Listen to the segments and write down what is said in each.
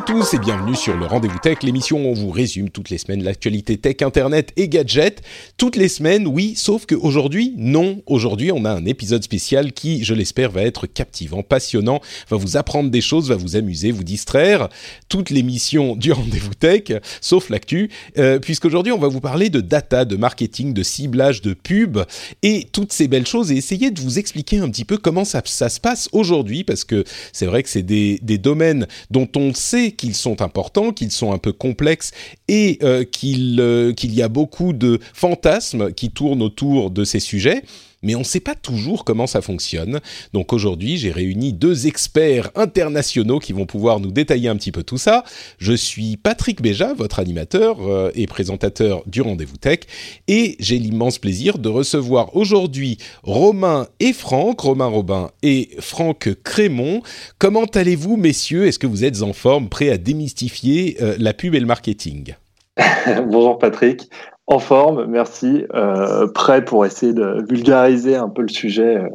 À tous et bienvenue sur le Rendez-vous Tech, l'émission où on vous résume toutes les semaines l'actualité tech, internet et gadgets. Toutes les semaines, oui, sauf qu'aujourd'hui, non. Aujourd'hui, on a un épisode spécial qui, je l'espère, va être captivant, passionnant, va vous apprendre des choses, va vous amuser, vous distraire. Toute l'émission du Rendez-vous Tech, sauf l'actu, euh, puisqu'aujourd'hui, on va vous parler de data, de marketing, de ciblage, de pub et toutes ces belles choses et essayer de vous expliquer un petit peu comment ça, se passe aujourd'hui, parce que c'est vrai que c'est des domaines dont on sait qu'ils sont importants, qu'ils sont un peu complexes et euh, euh, qu'il y a beaucoup de fantasmes qui tournent autour de ces sujets mais on ne sait pas toujours comment ça fonctionne. Donc aujourd'hui, j'ai réuni deux experts internationaux qui vont pouvoir nous détailler un petit peu tout ça. Je suis Patrick Béja, votre animateur euh, et présentateur du Rendez-vous Tech, et j'ai l'immense plaisir de recevoir aujourd'hui Romain et Franck, Romain Robin et Franck Crémont. Comment allez-vous, messieurs? Est-ce que vous êtes en forme, prêts à démystifier euh, la pub et le marketing? Bonjour Patrick, en forme, merci. Euh, prêt pour essayer de vulgariser un peu le sujet euh,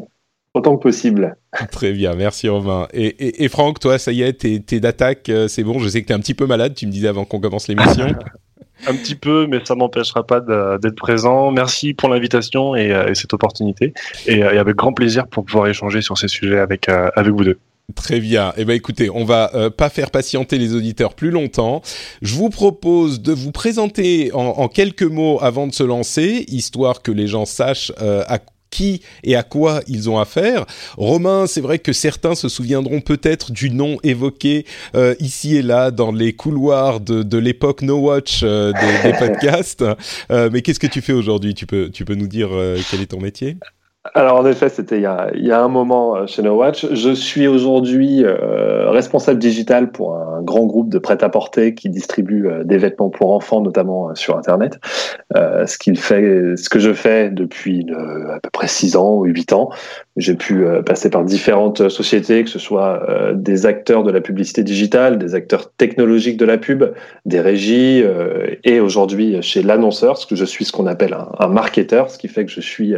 autant que possible. Très bien, merci Romain. Et, et, et Franck, toi, ça y est, t'es, d'attaque, euh, c'est bon. Je sais que t'es un petit peu malade, tu me disais avant qu'on commence l'émission. un petit peu, mais ça m'empêchera pas d'être présent. Merci pour l'invitation et, et cette opportunité. Et, et, avec grand plaisir pour pouvoir échanger sur ces sujets avec, avec vous deux. Très bien. Eh ben écoutez, on va euh, pas faire patienter les auditeurs plus longtemps. Je vous propose de vous présenter en, en quelques mots avant de se lancer, histoire que les gens sachent euh, à qui et à quoi ils ont affaire. Romain, c'est vrai que certains se souviendront peut-être du nom évoqué euh, ici et là dans les couloirs de, de l'époque No Watch euh, des, des, podcasts. Euh, mais qu'est-ce que tu fais aujourd'hui? Tu peux, tu peux nous dire quel est ton métier? Alors en effet, c'était il, il, y a un moment chez No Watch. Je suis aujourd'hui euh, responsable digital pour un grand groupe de prêt-à-porter qui distribue euh, des vêtements pour enfants, notamment euh, sur Internet. Euh, ce qu'il fait, ce que je fais depuis à peu près six ans ou huit ans. J'ai pu passer par différentes sociétés, que ce soit des acteurs de la publicité digitale, des acteurs technologiques de la pub, des régies, et aujourd'hui chez l'annonceur, parce que je suis ce qu'on appelle un, un marketeur, ce qui fait que je suis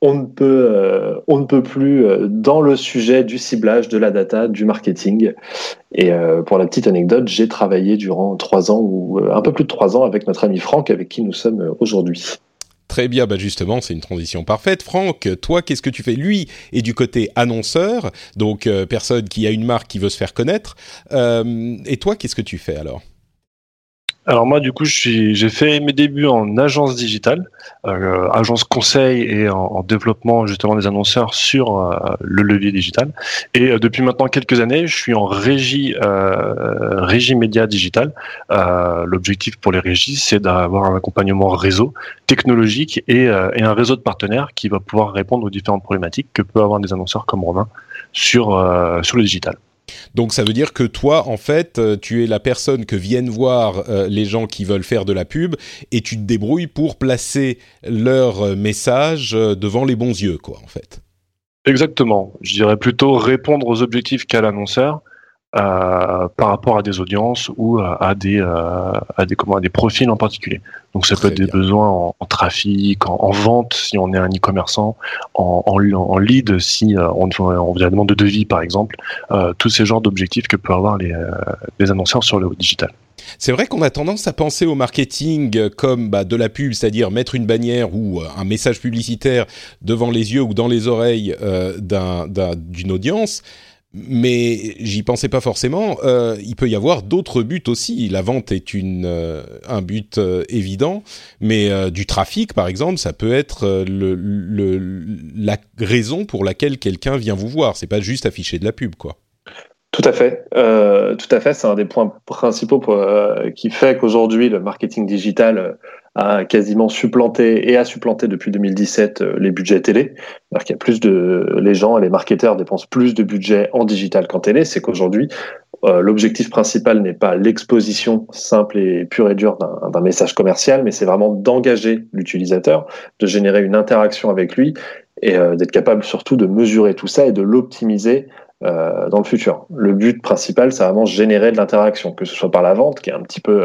on ne peut, euh, on ne peut plus euh, dans le sujet du ciblage, de la data, du marketing. Et euh, pour la petite anecdote, j'ai travaillé durant trois ans ou un peu plus de trois ans avec notre ami Franck, avec qui nous sommes aujourd'hui. Très bien, bah justement, c'est une transition parfaite. Franck, toi, qu'est-ce que tu fais? Lui est du côté annonceur, donc personne qui a une marque qui veut se faire connaître. Et toi, qu'est-ce que tu fais alors? Alors moi, du coup, j'ai fait mes débuts en agence digitale, euh, agence conseil et en, en, développement justement des annonceurs sur euh, le levier digital. Et euh, depuis maintenant quelques années, je suis en régie, régie média digital. Euh, l'objectif pour les régies, c'est d'avoir un accompagnement réseau technologique et, et, un réseau de partenaires qui va pouvoir répondre aux différentes problématiques que peut avoir des annonceurs comme Romain sur sur le digital. Donc ça veut dire que toi, en fait, tu es la personne que viennent voir euh, les gens qui veulent faire de la pub et tu te débrouilles pour placer leur message devant les bons yeux, quoi, en fait. Exactement. Je dirais plutôt répondre aux objectifs qu'a l'annonceur euh, par rapport à des audiences ou à des, euh, à des, comment, à des profils en particulier. Donc ça Très peut être bien. des besoins en, en trafic, en, en, vente si on est un e-commerçant, en, en, lead si euh, on, on vient demande de devis par exemple, euh, tous ces genres d'objectifs que peuvent avoir les, euh, les annonceurs sur le digital. C'est vrai qu'on a tendance à penser au marketing comme bah, de la pub, c'est-à-dire mettre une bannière ou un message publicitaire devant les yeux ou dans les oreilles euh, d'une un, audience mais j'y pensais pas forcément. Euh, il peut y avoir d'autres buts aussi. La vente est une euh, un but euh, évident, mais du trafic, par exemple, ça peut être le, la raison pour laquelle quelqu'un vient vous voir. C'est pas juste afficher de la pub, quoi. Tout à fait, tout à fait. C'est un des points principaux qui fait qu'aujourd'hui le marketing digital a quasiment supplanté et a supplanté depuis 2017 euh, les budgets télé. Qu'il y a plus de, les gens, les marketeurs dépensent plus de budget en digital qu'en télé. C'est qu'aujourd'hui, euh, l'objectif principal n'est pas l'exposition simple et pure et dure d'un message commercial, mais c'est vraiment d'engager l'utilisateur, de générer une interaction avec lui et euh, d'être capable surtout de mesurer tout ça et de l'optimiser dans le futur. Le but principal, c'est vraiment générer de l'interaction, que ce soit par la vente, qui est un petit peu,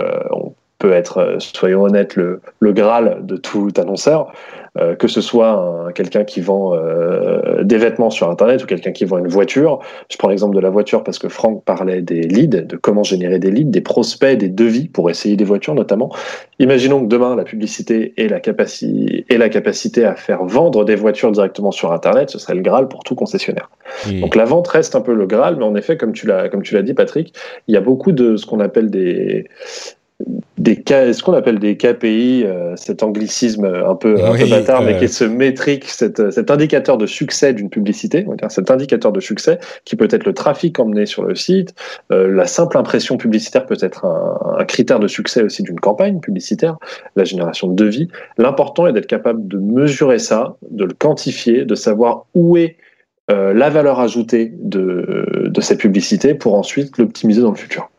peut être, euh, soyons honnêtes, le, le Graal de tout annonceur, euh, que ce soit quelqu'un qui vend euh, des vêtements sur Internet ou quelqu'un qui vend une voiture. Je prends l'exemple de la voiture parce que Franck parlait des leads, de comment générer des leads, des prospects, des devis pour essayer des voitures notamment. Imaginons que demain, la publicité ait la, capacité, ait la capacité à faire vendre des voitures directement sur Internet, ce serait le Graal pour tout concessionnaire. Donc la vente reste un peu le Graal, mais en effet, comme tu l'as, comme tu l'as dit, Patrick, il y a beaucoup de ce qu'on appelle des, des ce qu'on appelle des KPI, euh, cet anglicisme un peu, un peu bâtard, mais qui est ce métrique, cet, cet indicateur de succès d'une publicité, cet indicateur de succès qui peut être le trafic emmené sur le site, euh, la simple impression publicitaire peut être un, un critère de succès aussi d'une campagne publicitaire, la génération de devis. L'important est d'être capable de mesurer ça, de le quantifier, de savoir où est euh, la valeur ajoutée de, de cette publicité pour ensuite l'optimiser dans le futur.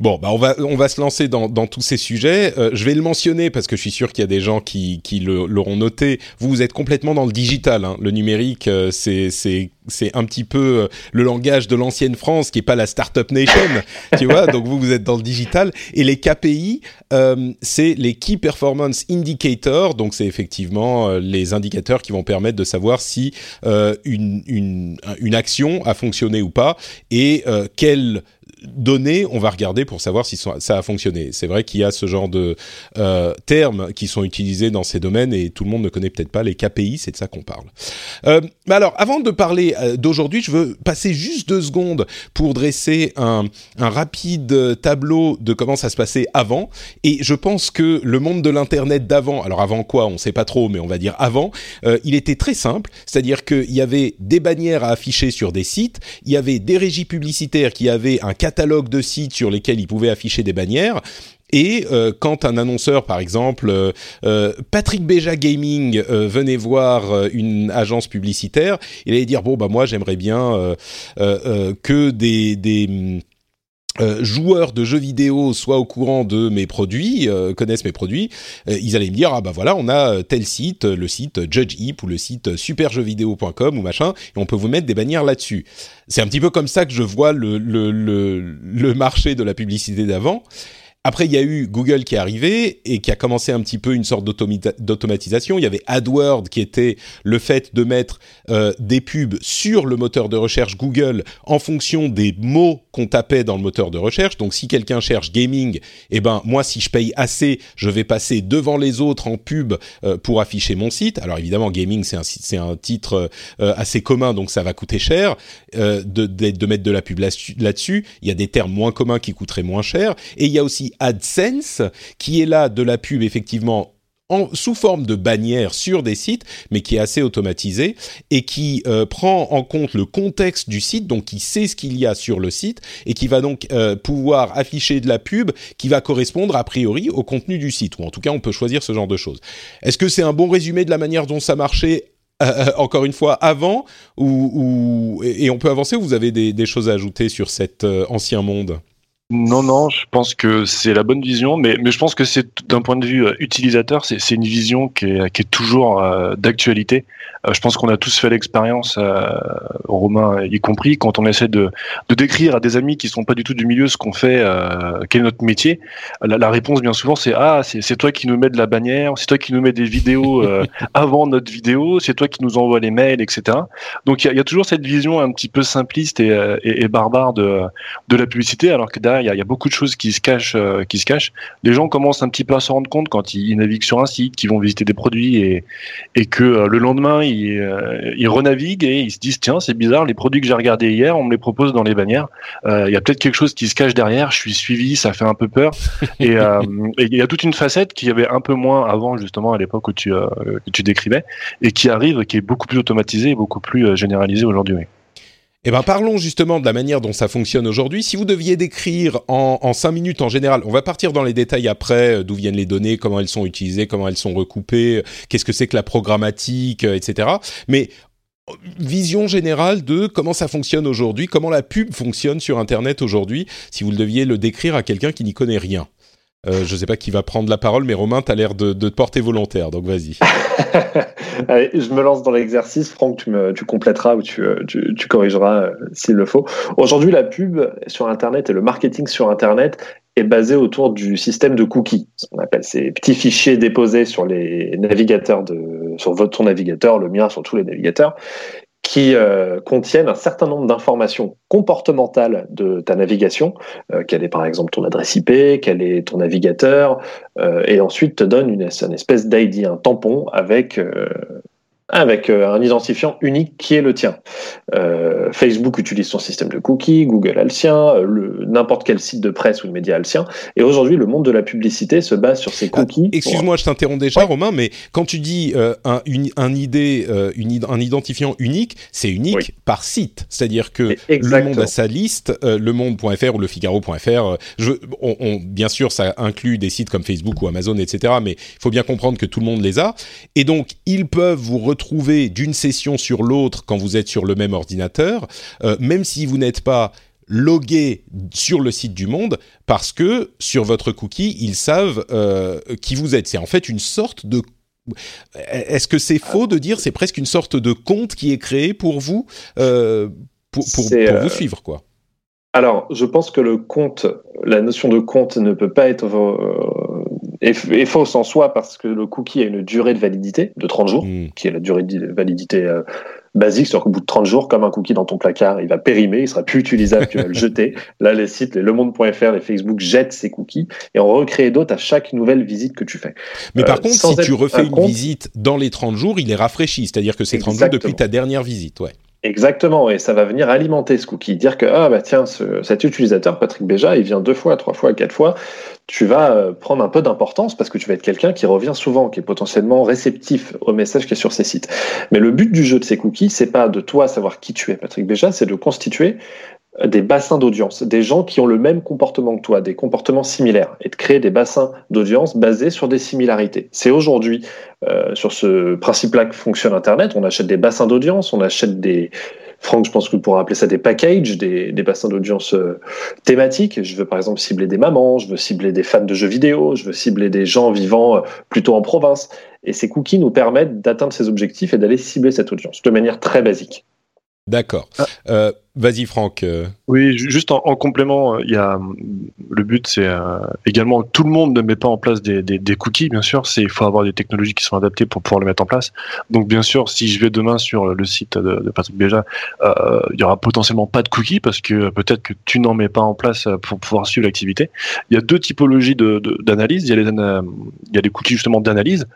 Bon, bah on va on va se lancer dans, dans tous ces sujets. Euh, je vais le mentionner parce que je suis sûr qu'il y a des gens qui qui l'auront noté. Vous, vous êtes complètement dans le digital. Hein. Le numérique, euh, c'est c'est c'est un petit peu euh, le langage de l'ancienne France qui est pas la startup nation, tu vois. Donc vous vous êtes dans le digital et les KPI, euh, c'est les Key Performance Indicators. Donc c'est effectivement les indicateurs qui vont permettre de savoir si une une une action a fonctionné ou pas et quelle données on va regarder pour savoir si ça a fonctionné. C'est vrai qu'il y a ce genre de euh, termes qui sont utilisés dans ces domaines et tout le monde ne connaît peut-être pas les KPI, c'est de ça qu'on parle. Euh, mais alors, avant de parler euh, d'aujourd'hui, je veux passer juste deux secondes pour dresser un, un rapide tableau de comment ça se passait avant. Et je pense que le monde de l'Internet d'avant, alors avant quoi, on ne sait pas trop, mais on va dire avant, euh, il était très simple, c'est-à-dire qu'il y avait des bannières à afficher sur des sites, il y avait des régies publicitaires qui avaient un catalogue de sites sur lesquels ils pouvaient afficher des bannières. Et euh, quand un annonceur, par exemple, euh, euh, Patrick Béja Gaming venait voir une agence publicitaire, il allait dire bon bah moi j'aimerais bien que des, des joueurs de jeux vidéo soient au courant de mes produits, connaissent mes produits, ils allaient me dire ah bah voilà on a tel site, le site Judge ou le site superjeuxvideo.com ou machin, et on peut vous mettre des bannières là-dessus. C'est un petit peu comme ça que je vois le, le, le, le marché de la publicité d'avant. Après, il y a eu Google qui est arrivé et qui a commencé un petit peu une sorte d'automatisation. Il y avait AdWords qui était le fait de mettre euh, des pubs sur le moteur de recherche Google en fonction des mots qu'on tapait dans le moteur de recherche. Donc, si quelqu'un cherche gaming, eh ben moi, si je paye assez, je vais passer devant les autres en pub euh, pour afficher mon site. Alors évidemment, gaming c'est un titre euh, assez commun, donc ça va coûter cher de mettre de la pub là-dessus. Il y a des termes moins communs qui coûteraient moins cher, et il y a aussi AdSense, qui est là de la pub effectivement en, sous forme de bannière sur des sites, mais qui est assez automatisé et qui euh, prend en compte le contexte du site, donc qui sait ce qu'il y a sur le site et qui va donc euh, pouvoir afficher de la pub qui va correspondre a priori au contenu du site, ou en tout cas on peut choisir ce genre de choses. Est-ce que c'est un bon résumé de la manière dont ça marchait euh, encore une fois avant ou, et on peut avancer ou vous avez des choses à ajouter sur cet ancien monde? Non, non, je pense que c'est la bonne vision, mais, je pense que c'est d'un point de vue euh, utilisateur, c'est une vision qui est, qui est toujours euh, d'actualité. Euh, je pense qu'on a tous fait l'expérience, Romain y compris, quand on essaie de, de décrire à des amis qui sont pas du tout du milieu ce qu'on fait, quel est notre métier. La, la réponse bien souvent c'est ah c'est toi qui nous mets de la bannière, c'est toi qui nous mets des vidéos avant notre vidéo, c'est toi qui nous envoie les mails, etc. Donc il y a, y a, toujours cette vision un petit peu simpliste et, et, et barbare de, de la publicité, alors que derrière il y a, beaucoup de choses qui se cachent, qui se cachent. Les gens commencent un petit peu à se rendre compte quand ils, naviguent sur un site, qu'ils vont visiter des produits et, et que le lendemain, ils, ils renaviguent et ils se disent tiens, c'est bizarre, les produits que j'ai regardés hier, on me les propose dans les bannières. Il y a peut-être quelque chose qui se cache derrière. Je suis suivi, ça fait un peu peur. et il y a toute une facette qui avait un peu moins avant justement à l'époque où tu que tu décrivais et qui arrive, qui est beaucoup plus automatisé et beaucoup plus généralisé aujourd'hui. Eh ben, parlons justement de la manière dont ça fonctionne aujourd'hui. Si vous deviez décrire en, en cinq minutes en général, on va partir dans les détails après, euh, d'où viennent les données, comment elles sont utilisées, comment elles sont recoupées, qu'est-ce que c'est que la programmatique, euh, etc. Mais euh, vision générale de comment ça fonctionne aujourd'hui, comment la pub fonctionne sur Internet aujourd'hui, si vous le deviez le décrire à quelqu'un qui n'y connaît rien. Euh, je ne sais pas qui va prendre la parole, mais Romain, tu as l'air de, te porter volontaire, donc vas-y. Je me lance dans l'exercice. Franck, tu, me, ou tu, euh, corrigeras euh, s'il le faut. Aujourd'hui, la pub sur Internet et le marketing sur Internet est basé autour du système de cookies. On appelle ces petits fichiers déposés sur les navigateurs de, sur votre navigateur, le mien, sur tous les navigateurs, qui euh, contiennent un certain nombre d'informations comportementales de ta navigation, euh, quelle est par exemple ton adresse IP, quel est ton navigateur, euh, et ensuite te donne une, une espèce d'ID, un tampon avec euh, avec euh, un identifiant unique qui est le tien. Euh, Facebook utilise son système de cookies, Google a le sien, euh, n'importe quel site de presse ou de média a le sien. Et aujourd'hui, le monde de la publicité se base sur ces ah, cookies. Excuse-moi, je t'interromps déjà, Romain, mais quand tu dis un, un, idée, une, un identifiant unique, c'est unique par site. C'est-à-dire que le monde a sa liste, le monde.fr ou le Figaro.fr. On, bien sûr, ça inclut des sites comme Facebook ou Amazon, etc. Mais il faut bien comprendre que tout le monde les a. Et donc, ils peuvent vous retrouver trouver d'une session sur l'autre quand vous êtes sur le même ordinateur, euh, même si vous n'êtes pas logué sur le site du Monde, parce que sur votre cookie, ils savent euh, qui vous êtes. C'est en fait une sorte de est-ce que c'est faux de dire c'est presque une sorte de compte qui est créé pour vous euh, pour, pour, vous suivre quoi? Alors je pense que le compte, la notion de compte ne peut pas être est, fausse en soi parce que le cookie a une durée de validité de 30 jours, hmm. qui est la durée de validité euh, basique, c'est-à-dire qu'au bout de 30 jours, comme un cookie dans ton placard, il va périmer, il sera plus utilisable, tu vas le jeter. Là, les sites, les lemonde.fr, les Facebook jettent ces cookies et on recrée d'autres à chaque nouvelle visite que tu fais. Mais par euh, contre, si tu refais une visite dans les 30 jours, il est rafraîchi, c'est-à-dire que c'est 30 jours depuis ta dernière visite, ouais. Exactement, et ça va venir alimenter ce cookie, dire que ah bah tiens, ce, cet utilisateur Patrick Béja, il vient deux fois, trois fois, quatre fois. Tu vas euh, prendre un peu d'importance parce que tu vas être quelqu'un qui revient souvent, qui est potentiellement réceptif au message qui est sur ces sites. Mais le but du jeu de ces cookies, c'est pas de toi savoir qui tu es, Patrick Béja, c'est de constituer des bassins d'audience, des gens qui ont le même comportement que toi, des comportements similaires, et de créer des bassins d'audience basés sur des similarités. C'est aujourd'hui euh, sur ce principe-là que fonctionne Internet. On achète des bassins d'audience, on achète des... Franck, je pense que vous pourrez appeler ça des packages, des, des bassins d'audience euh, thématiques. Je veux par exemple cibler des mamans, je veux cibler des fans de jeux vidéo, je veux cibler des gens vivant euh, plutôt en province. Et ces cookies nous permettent d'atteindre ces objectifs et d'aller cibler cette audience de manière très basique. D'accord. Ah. Vas-y, Franck. Euh. Oui, juste en, complément, euh, il y a le but, c'est euh, également tout le monde ne met pas en place des, cookies, bien sûr. Il faut avoir des technologies qui sont adaptées pour pouvoir le mettre en place. Donc, bien sûr, si je vais demain sur le site de, Patrick Béja, euh, il y aura potentiellement pas de cookies parce que peut-être que tu n'en mets pas en place pour pouvoir suivre l'activité. Il y a deux typologies d'analyse. Il y a les cookies justement d'analyse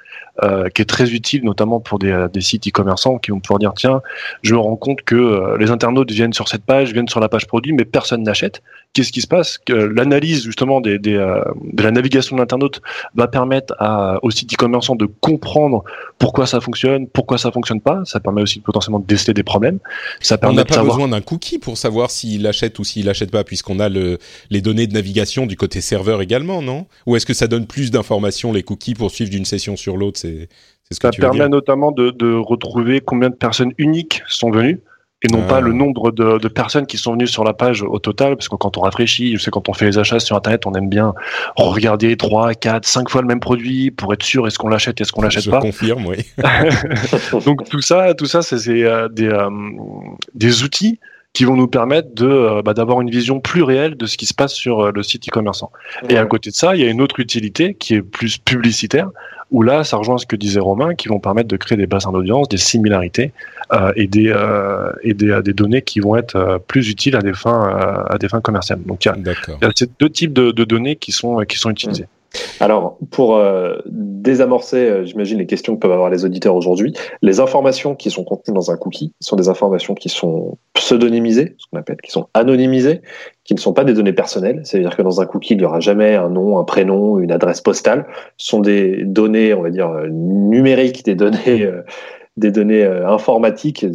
qui est très utile, notamment pour des sites e-commerçants qui vont pouvoir dire tiens, je me rends compte que les internautes viennent sur cette page, viennent sur la page produit, mais personne n'achète. Qu'est-ce qui se passe? L'analyse justement des, euh, de la navigation de l'internaute va permettre à, aux sites e-commerçants de comprendre pourquoi ça fonctionne, pourquoi ça fonctionne pas. Ça permet aussi potentiellement de déceler des problèmes. Ça permet On n'a pas besoin d'un cookie pour savoir s'il achète ou s'il achète pas, puisqu'on a le, les données de navigation du côté serveur également, non? Ou est-ce que ça donne plus d'informations les cookies pour suivre d'une session sur l'autre? C'est ce que ça permet notamment de, de retrouver combien de personnes uniques sont venues et non pas le nombre de, de, personnes qui sont venues sur la page au total, parce que quand on rafraîchit, je sais quand on fait les achats sur Internet, on aime bien regarder 3, 4, 5 fois le même produit pour être sûr est-ce qu'on l'achète, est-ce qu'on l'achète pas. Je confirme, oui. Donc tout ça, tout ça, c'est euh, des, euh, des outils qui vont nous permettre de bah, d'avoir une vision plus réelle de ce qui se passe sur le site e-commerçant. Et à côté de ça, il y a une autre utilité qui est plus publicitaire, où là, ça rejoint ce que disait Romain, qui vont permettre de créer des bassins d'audience, des similarités euh, et, des, euh, et des, des, données qui vont être euh, plus utiles à des fins, à des fins commerciales. Donc il y a, y a ces deux types de, de, données qui sont, qui sont utilisées. Alors, pour euh, désamorcer, euh, j'imagine, les questions que peuvent avoir les auditeurs aujourd'hui, les informations qui sont contenues dans un cookie sont des informations qui sont pseudonymisées, ce qu'on appelle, qui sont anonymisées, qui ne sont pas des données personnelles. C'est-à-dire que dans un cookie, il n'y aura jamais un nom, un prénom, une adresse postale. Ce sont des données, on va dire, euh, numériques, des données... des données informatiques,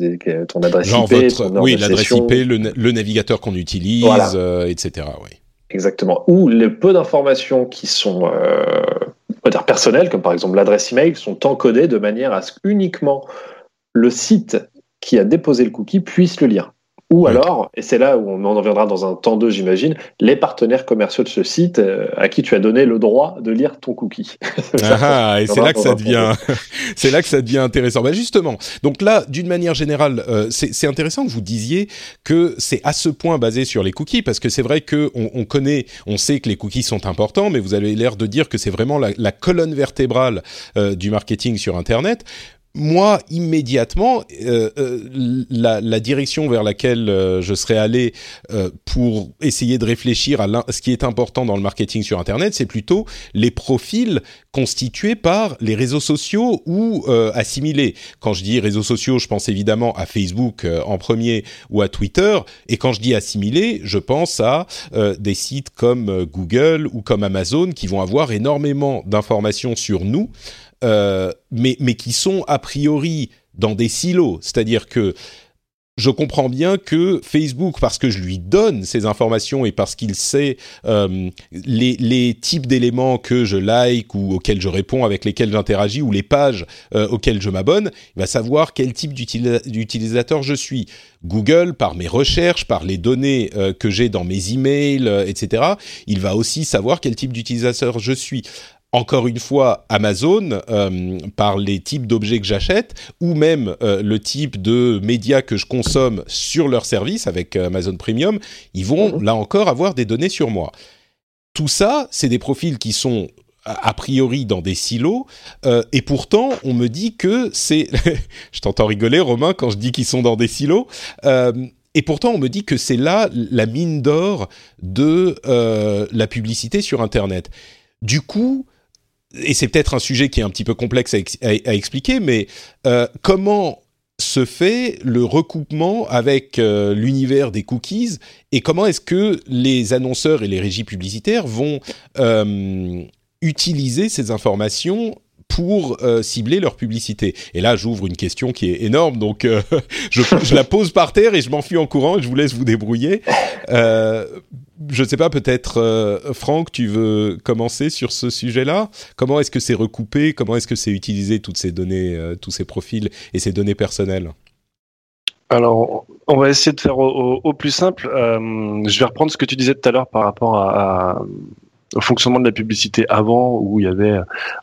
ton adresse IP, ton oui, l'adresse IP, le, navigateur qu'on utilise, etc. Oui. Exactement. Ou les peu d'informations qui sont euh, dire personnelles, comme par exemple l'adresse email, sont encodées de manière à ce qu'uniquement le site qui a déposé le cookie puisse le lire. Ou alors, et c'est là où on en reviendra dans un temps 2, j'imagine, les partenaires commerciaux de ce site euh, à qui tu as donné le droit de lire ton cookie. ah, et c'est là que ça devient, c'est là que ça devient intéressant. Bah justement, donc là, d'une manière générale, euh, c'est intéressant que vous disiez que c'est à ce point basé sur les cookies, parce que c'est vrai que on, on, connaît, on sait que les cookies sont importants, mais vous avez l'air de dire que c'est vraiment la, la, colonne vertébrale euh, du marketing sur Internet moi, immédiatement, euh, euh, la, la, direction vers laquelle euh, je serais allé pour essayer de réfléchir à ce qui est important dans le marketing sur Internet, c'est plutôt les profils constitués par les réseaux sociaux ou assimilés. Quand je dis réseaux sociaux, je pense évidemment à Facebook en premier ou à Twitter. Et quand je dis assimilés, je pense à des sites comme Google ou comme Amazon qui vont avoir énormément d'informations sur nous. Euh, mais, mais qui sont a priori dans des silos. C'est-à-dire que je comprends bien que Facebook, parce que je lui donne ces informations et parce qu'il sait euh, les, les, types d'éléments que je like ou auxquels je réponds, avec lesquels j'interagis, ou les pages euh, auxquelles je m'abonne, il va savoir quel type d'utilisateur je suis. Google, par mes recherches, par les données euh, que j'ai dans mes emails, etc., il va aussi savoir quel type d'utilisateur je suis encore une fois Amazon euh, par les types d'objets que j'achète ou même euh, le type de médias que je consomme sur leur service avec euh, Amazon Premium, ils vont mhm. là encore avoir des données sur moi. Tout ça, c'est des profils qui sont a priori dans des silos et pourtant on me dit que c'est je t'entends rigoler Romain quand je dis qu'ils sont dans des silos et pourtant, on me dit que c'est là la mine d'or de la publicité sur Internet. Du coup, et c'est peut-être un sujet qui est un petit peu complexe à, expliquer, mais euh, comment se fait le recoupement avec euh, l'univers des cookies et comment est-ce que les annonceurs et les régies publicitaires vont euh, utiliser ces informations pour cibler leur publicité? Et là, j'ouvre une question qui est énorme, donc je, je, la pose par terre et je m'enfuis en courant et je vous laisse vous débrouiller je ne sais pas, peut-être euh, Franck, tu veux commencer sur ce sujet-là? Comment est-ce que c'est recoupé? Comment est-ce que c'est utilisé toutes ces données, euh, tous ces profils et ces données personnelles? Alors, on va essayer de faire au, plus simple. Euh, je vais reprendre ce que tu disais tout à l'heure par rapport à, au fonctionnement de la publicité avant où il y avait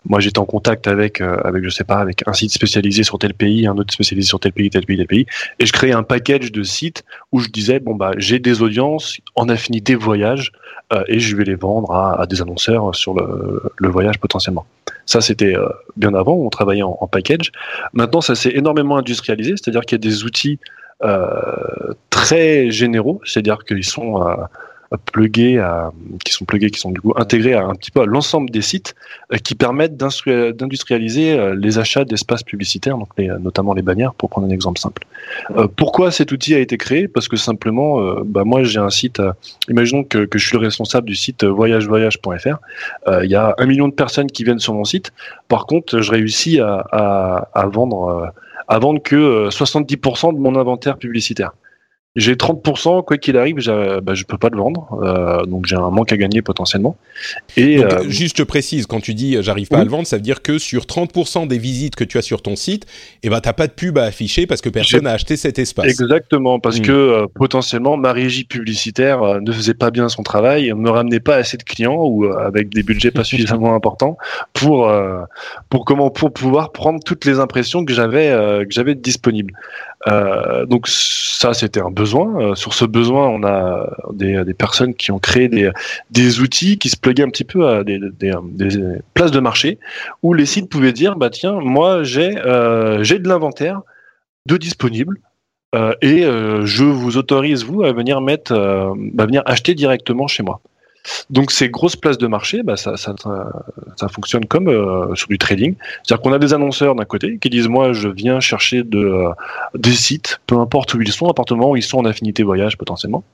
moi j'étais en contact avec euh, avec je sais pas avec un site spécialisé sur tel pays un autre spécialisé sur tel pays tel pays tel pays et je créais un package de sites où je disais bon bah j'ai des audiences en affinité voyage euh, et je vais les vendre à, à des annonceurs sur le, le, voyage potentiellement. Ça c'était euh, bien avant on travaillait en, en package. Maintenant ça s'est énormément industrialisé c'est-à-dire qu'il y a des outils très généraux c'est-à-dire qu'ils sont plugués à, qui sont plugués, qui sont intégrés à un petit peu à l'ensemble des sites euh, qui permettent d'industrialiser euh, les achats d'espaces publicitaires, donc notamment les bannières, pour prendre un exemple simple. Euh, pourquoi cet outil a été créé? Parce que simplement, bah moi j'ai un site, imaginons que, je suis le responsable du site voyagevoyage.fr, il y a un million de personnes qui viennent sur mon site, par contre je réussis à, à, à vendre à vendre que 70% de mon inventaire publicitaire. J'ai 30%, quoi qu'il arrive, bah, je peux pas le vendre, euh, donc j'ai un manque à gagner potentiellement. Et donc, euh, juste précise, quand tu dis j'arrive pas à le vendre, ça veut dire que sur 30% des visites que tu as sur ton site, eh ben t'as pas de pub à afficher parce que personne n'a acheté cet espace. Exactement, parce hmm. que euh, potentiellement ma régie publicitaire ne faisait pas bien son travail, me ramenait pas assez de clients ou avec des budgets pas suffisamment importants pour pour comment pour pouvoir prendre toutes les impressions que j'avais que j'avais disponibles. Donc ça, c'était un besoin. Euh, sur ce besoin, on a des, personnes qui ont créé des, outils qui se pluguaient un petit peu à des, places de marché où les sites pouvaient dire, bah tiens, moi j'ai euh, de l'inventaire de disponible. Euh, et je vous autorise vous à venir mettre, à venir acheter directement chez moi. Donc ces grosses places de marché, bah, ça, ça, ça, fonctionne comme euh, sur du trading. C'est-à-dire qu'on a des annonceurs d'un côté qui disent moi je viens chercher de, euh, des sites, peu importe où ils sont, appartements où ils sont en affinité voyage potentiellement.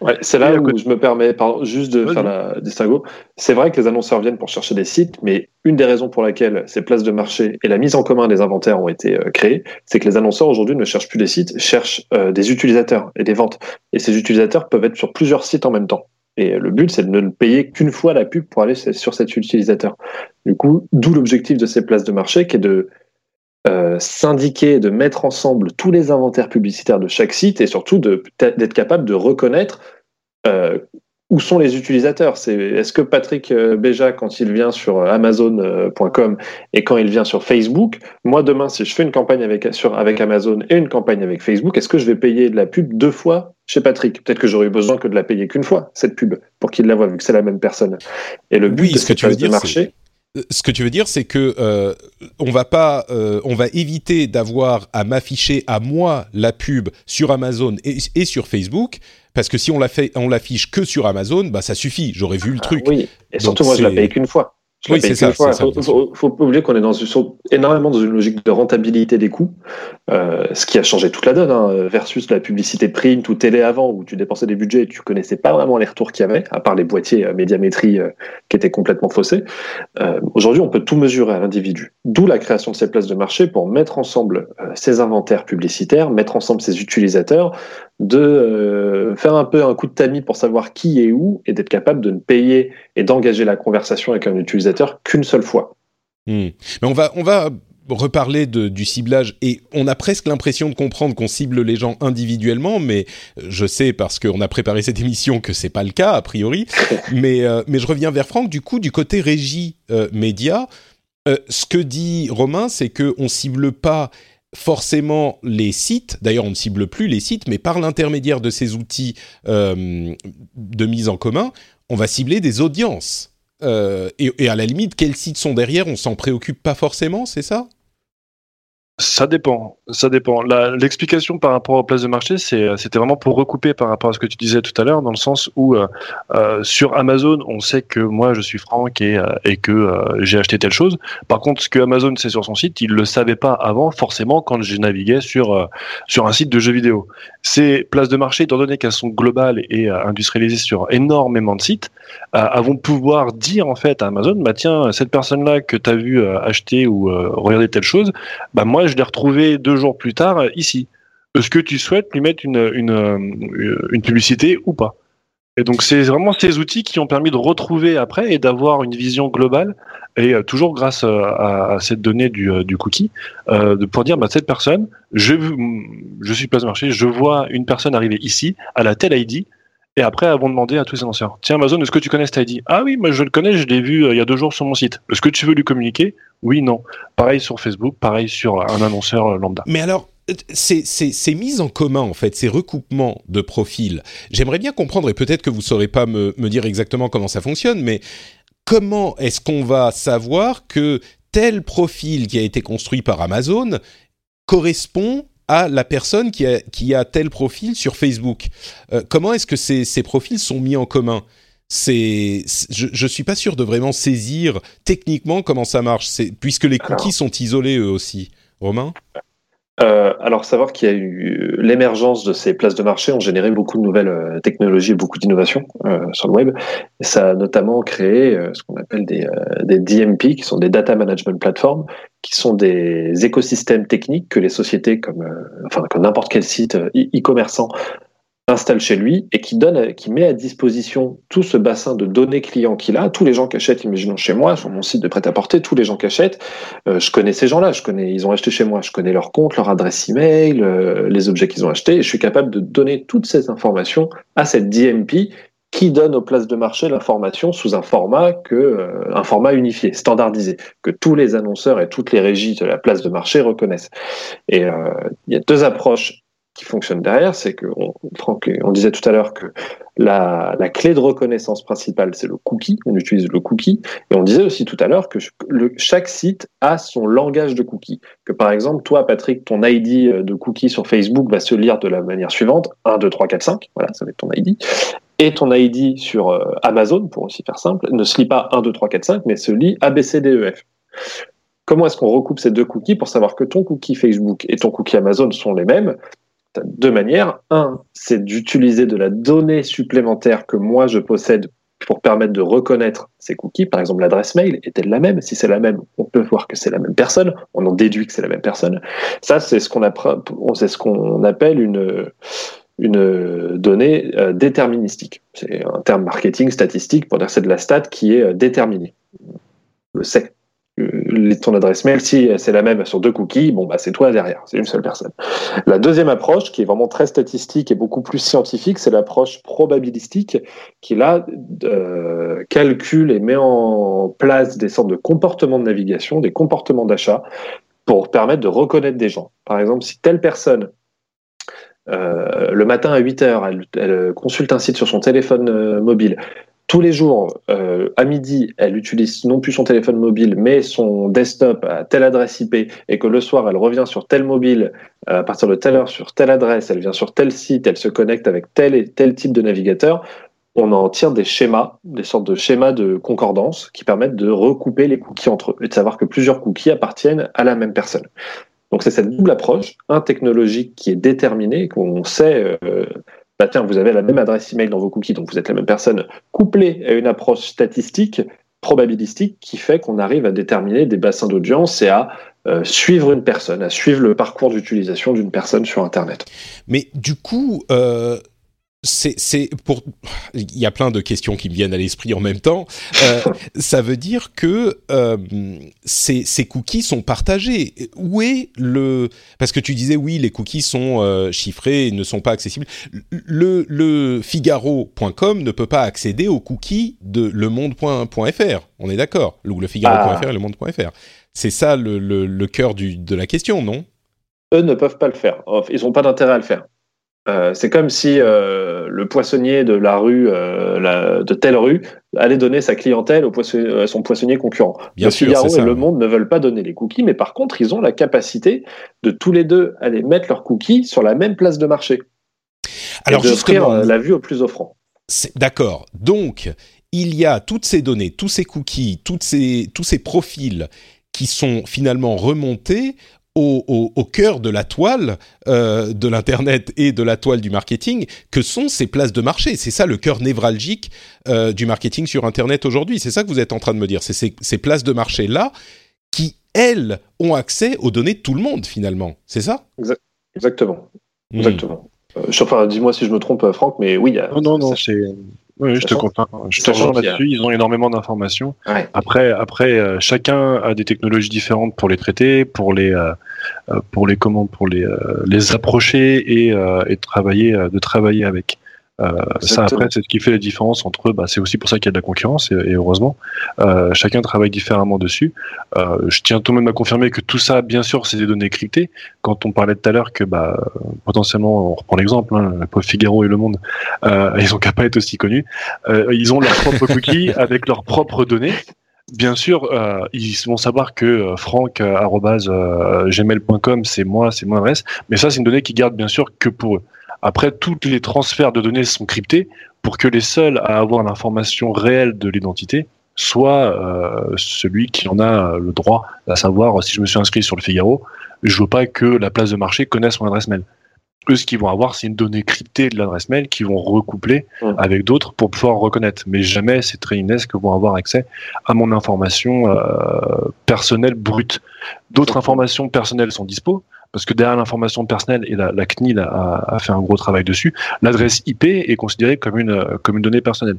Ouais, c'est là où je me permets juste de faire la distinguo. C'est vrai que les annonceurs viennent pour chercher des sites, mais une des raisons pour laquelle ces places de marché et la mise en commun des inventaires ont été euh, créées, c'est que les annonceurs aujourd'hui ne cherchent plus des sites, cherchent des utilisateurs et des ventes. Et ces utilisateurs peuvent être sur plusieurs sites en même temps. Et le but, c'est de ne payer qu'une fois la pub pour aller sur cet utilisateur. Du coup, d'où l'objectif de ces places de marché, qui est de euh, syndiquer, de mettre ensemble tous les inventaires publicitaires de chaque site et surtout d'être capable de reconnaître euh, où sont les utilisateurs? C'est est-ce que Patrick euh, Béja, quand il vient sur euh, Amazon.com et quand il vient sur Facebook, moi demain, si je fais une campagne avec sur avec Amazon et une campagne avec Facebook, est-ce que je vais payer de la pub deux fois chez Patrick? Peut-être que j'aurais eu besoin que de la payer qu'une fois cette pub pour qu'il la voit vu que c'est la même personne. Et le but de ce que tu veux dire, marché ce que tu veux dire, c'est que euh, on va pas, on va éviter d'avoir à m'afficher à moi la pub sur Amazon et sur Facebook, parce que si on la fait, on l'affiche que sur Amazon, bah ça suffit. J'aurais vu le ah truc. Oui, et surtout moi je la paye qu'une fois oui, c'est ça. Il faut, faut, pas oublier qu'on est dans énormément dans une logique de rentabilité des coûts, euh, ce qui a changé toute la donne, hein, versus la publicité print ou télé avant, où tu dépensais des budgets et tu connaissais pas vraiment les retours qu'il y avait, à part les boîtiers euh, médiamétrie euh, qui étaient complètement faussés. Aujourd'hui, on peut tout mesurer à l'individu. D'où la création de ces places de marché pour mettre ensemble ces inventaires publicitaires, mettre ensemble ces utilisateurs, de euh, faire un peu un coup de tamis pour savoir qui est où et d'être capable de ne payer et d'engager la conversation avec un utilisateur qu'une seule fois. Hmm. Mais on va, on va reparler de, du ciblage et on a presque l'impression de comprendre qu'on cible les gens individuellement, mais je sais parce qu'on a préparé cette émission que c'est pas le cas a priori. mais, euh, mais je reviens vers Franck. Du coup, du côté régie euh, média, ce que dit Romain, c'est que on cible pas forcément les sites, d'ailleurs on ne cible plus les sites, mais par l'intermédiaire de ces outils euh, de mise en commun, on va cibler des audiences. Euh, et, et, à la limite, quels sites sont derrière, on s'en préoccupe pas forcément, c'est ça? Ça dépend, ça dépend. L'explication par rapport aux places de marché, c'était vraiment pour recouper par rapport à ce que tu disais tout à l'heure, dans le sens où euh, euh, sur Amazon, on sait que moi je suis Franck et, euh, que j'ai acheté telle chose. Par contre, ce que Amazon sait sur son site, il le savait pas avant, forcément, quand j'ai navigué sur sur un site de jeux vidéo. Ces places de marché, étant donné qu'elles sont globales et industrialisées sur énormément de sites, vont pouvoir dire en fait à Amazon, bah tiens, cette personne-là que tu as vu acheter ou regarder telle chose, bah moi je l'ai retrouvé deux jours plus tard euh, ici. Est-ce que tu souhaites lui mettre une, euh, publicité ou pas? Et donc, c'est vraiment ces outils qui ont permis de retrouver après et d'avoir une vision globale, et euh, toujours grâce à, cette donnée du, cookie, de pour dire, bah, cette personne, je, je suis place marché, je vois une personne arriver ici, à la telle ID, et après, elles vont demander à tous les annonceurs Tiens, Amazon, est-ce que tu connais cet ID Ah oui, moi je le connais, je l'ai vu il y a deux jours sur mon site. Est-ce que tu veux lui communiquer? Oui, non. Pareil sur Facebook, pareil sur un annonceur lambda. Mais alors, ces, mises en commun, en fait, ces recoupements de profils, j'aimerais bien comprendre, et peut-être que vous ne saurez pas me, me dire exactement comment ça fonctionne, mais comment est-ce qu'on va savoir que tel profil qui a été construit par Amazon correspond à la personne qui a, qui a tel profil sur Facebook. Euh, Comment est-ce que ces, ces profils sont mis en commun? C'est, je, je suis pas sûr de vraiment saisir techniquement comment ça marche, puisque les cookies sont isolés eux aussi. Romain? Euh, alors, savoir qu'il y a eu l'émergence de ces places de marché ont généré beaucoup de nouvelles euh, technologies et beaucoup d'innovations euh, sur le web. Ça a notamment créé ce qu'on appelle des, DMP, qui sont des Data Management Platforms, qui sont des écosystèmes techniques que les sociétés comme, enfin, n'importe quel site e-commerçant installe chez lui et qui donne, qui met à disposition tout ce bassin de données clients qu'il a, tous les gens qui achètent, imaginons chez moi, sur mon site de prêt-à-porter, tous les gens qui achètent, euh, je connais ces gens-là, je connais, ils ont acheté chez moi, je connais leur compte, leur adresse email, euh, les objets qu'ils ont achetés, et je suis capable de donner toutes ces informations à cette DMP qui donne aux places de marché l'information sous un format que euh, un format unifié, standardisé, que tous les annonceurs et toutes les régies de la place de marché reconnaissent. Et euh, il y a deux approches qui fonctionnent derrière, c'est que on, on disait tout à l'heure que la, la, clé de reconnaissance principale, c'est le cookie. On utilise le cookie. Et on disait aussi tout à l'heure que chaque site a son langage de cookie. Que par exemple, toi, Patrick, ton ID de cookie sur Facebook va se lire de la manière suivante 1, 2, 3, 4, 5. Voilà, ça va être ton ID et ton ID sur euh, Amazon, pour aussi faire simple, ne se lit pas 1, 2, 3, 4, 5, mais se lit ABCDEF. Comment est-ce qu'on recoupe ces deux cookies pour savoir que ton cookie Facebook et ton cookie Amazon sont les mêmes? Deux manières. Un, c'est d'utiliser de la donnée supplémentaire que moi je possède pour permettre de reconnaître ces cookies. Par exemple, l'adresse mail est-elle la même? Si c'est la même, on peut voir que c'est la même personne. On en déduit que c'est la même personne. Ça, c'est ce qu'on appelle une une donnée euh, déterministique. C'est un terme marketing statistique pour dire que c'est de la stat qui est euh, déterminée. On le sait. Ton adresse mail, si c'est la même sur deux cookies, bon bah c'est toi derrière, c'est une seule personne. La deuxième approche, qui est vraiment très statistique et beaucoup plus scientifique, c'est l'approche probabilistique, qui là euh, calcule et met en place des sortes de comportements de navigation, des comportements d'achat, pour permettre de reconnaître des gens. Par exemple, si telle personne euh, le matin à 8 heures, elle, consulte un site sur son téléphone euh, mobile. Tous les jours, euh, à midi, elle utilise non plus son téléphone mobile, mais son desktop à telle adresse IP, et que le soir, elle revient sur tel mobile à partir de telle heure sur telle adresse, elle vient sur tel site, elle se connecte avec tel et tel type de navigateur. On en tire des schémas, des sortes de schémas de concordance qui permettent de recouper les cookies entre eux et de savoir que plusieurs cookies appartiennent à la même personne. Donc c'est cette double approche, un technologique qui est déterminée, qu'on sait, euh, vous avez la même adresse email dans vos cookies, donc vous êtes la même personne, couplée à une approche statistique, probabilistique, qui fait qu'on arrive à déterminer des bassins d'audience et à euh, suivre une personne, à suivre le parcours d'utilisation d'une personne sur Internet. Mais du coup, euh, c'est pour il y a plein de questions qui me viennent à l'esprit en même temps. Euh, ça veut dire que euh, ces, ces, cookies sont partagés. Où est le parce que tu disais oui les cookies sont euh, chiffrés et ne sont pas accessibles. Le, le Figaro.com ne peut pas accéder aux cookies de lemonde.fr. On est d'accord. Ou le Figaro.fr ah. et le Monde.fr. C'est ça le, le, le cœur du, de la question, non? Eux ne peuvent pas le faire. Ils n'ont pas d'intérêt à le faire. Euh, c'est comme si euh, le poissonnier de la rue, euh, de telle rue, allait donner sa clientèle au à son poissonnier concurrent. Bien le sûr, Figaro et Le Monde ne veulent pas donner les cookies, mais par contre, ils ont la capacité de tous les deux aller mettre leurs cookies sur la même place de marché. Alors et justement, la vue au plus offrant. D'accord. Donc, il y a toutes ces données, tous ces cookies, toutes ces, tous ces profils qui sont finalement remontés au, cœur de la toile euh, de l'internet et de la toile du marketing que sont ces places de marché. C'est ça le cœur névralgique euh, du marketing sur internet aujourd'hui. C'est ça que vous êtes en train de me dire. C'est ces, places de marché là qui elles ont accès aux données de tout le monde finalement. C'est ça? Exactement. Hmm. Exactement. Euh, dis-moi si je me trompe, Franck, mais oui. non, non, c'est oui, je te comprends. Je te là-dessus. Ils ont énormément d'informations. Après, après, euh, chacun a des technologies différentes pour les traiter, pour les, euh, euh, pour les comment, pour les, les approcher et, et travailler, de travailler avec. Euh, ça après c'est ce qui fait la différence entre bah, c'est aussi pour ça qu'il y a de la concurrence et, heureusement euh, chacun travaille différemment dessus. Euh, je tiens tout de même à confirmer que tout ça bien sûr c'est des données cryptées. Quand on parlait tout à l'heure que bah, potentiellement on reprend l'exemple hein, Figaro et Le Monde ils ont qu'à pas être aussi connus. Ils ont leurs propres cookies avec leurs propres données. Bien sûr, ils vont savoir que franck@gmail.com c'est moi, c'est mon adresse, mais ça c'est une donnée qui garde bien sûr que pour eux. Après, tous les transferts de données sont cryptés pour que les seuls à avoir l'information réelle de l'identité soient euh, celui qui en a le droit, à savoir si je me suis inscrit sur le Figaro, je veux pas que la place de marché connaisse mon adresse mail. Eux, ce qu'ils vont avoir, c'est une donnée cryptée de l'adresse mail qu'ils vont recoupler avec d'autres pour pouvoir reconnaître. Mais jamais ces que vont avoir accès à mon information euh, personnelle brute. D'autres informations personnelles sont dispo, parce que derrière l'information personnelle, et la, CNIL a, fait un gros travail dessus, l'adresse IP est considérée comme une, comme une donnée personnelle.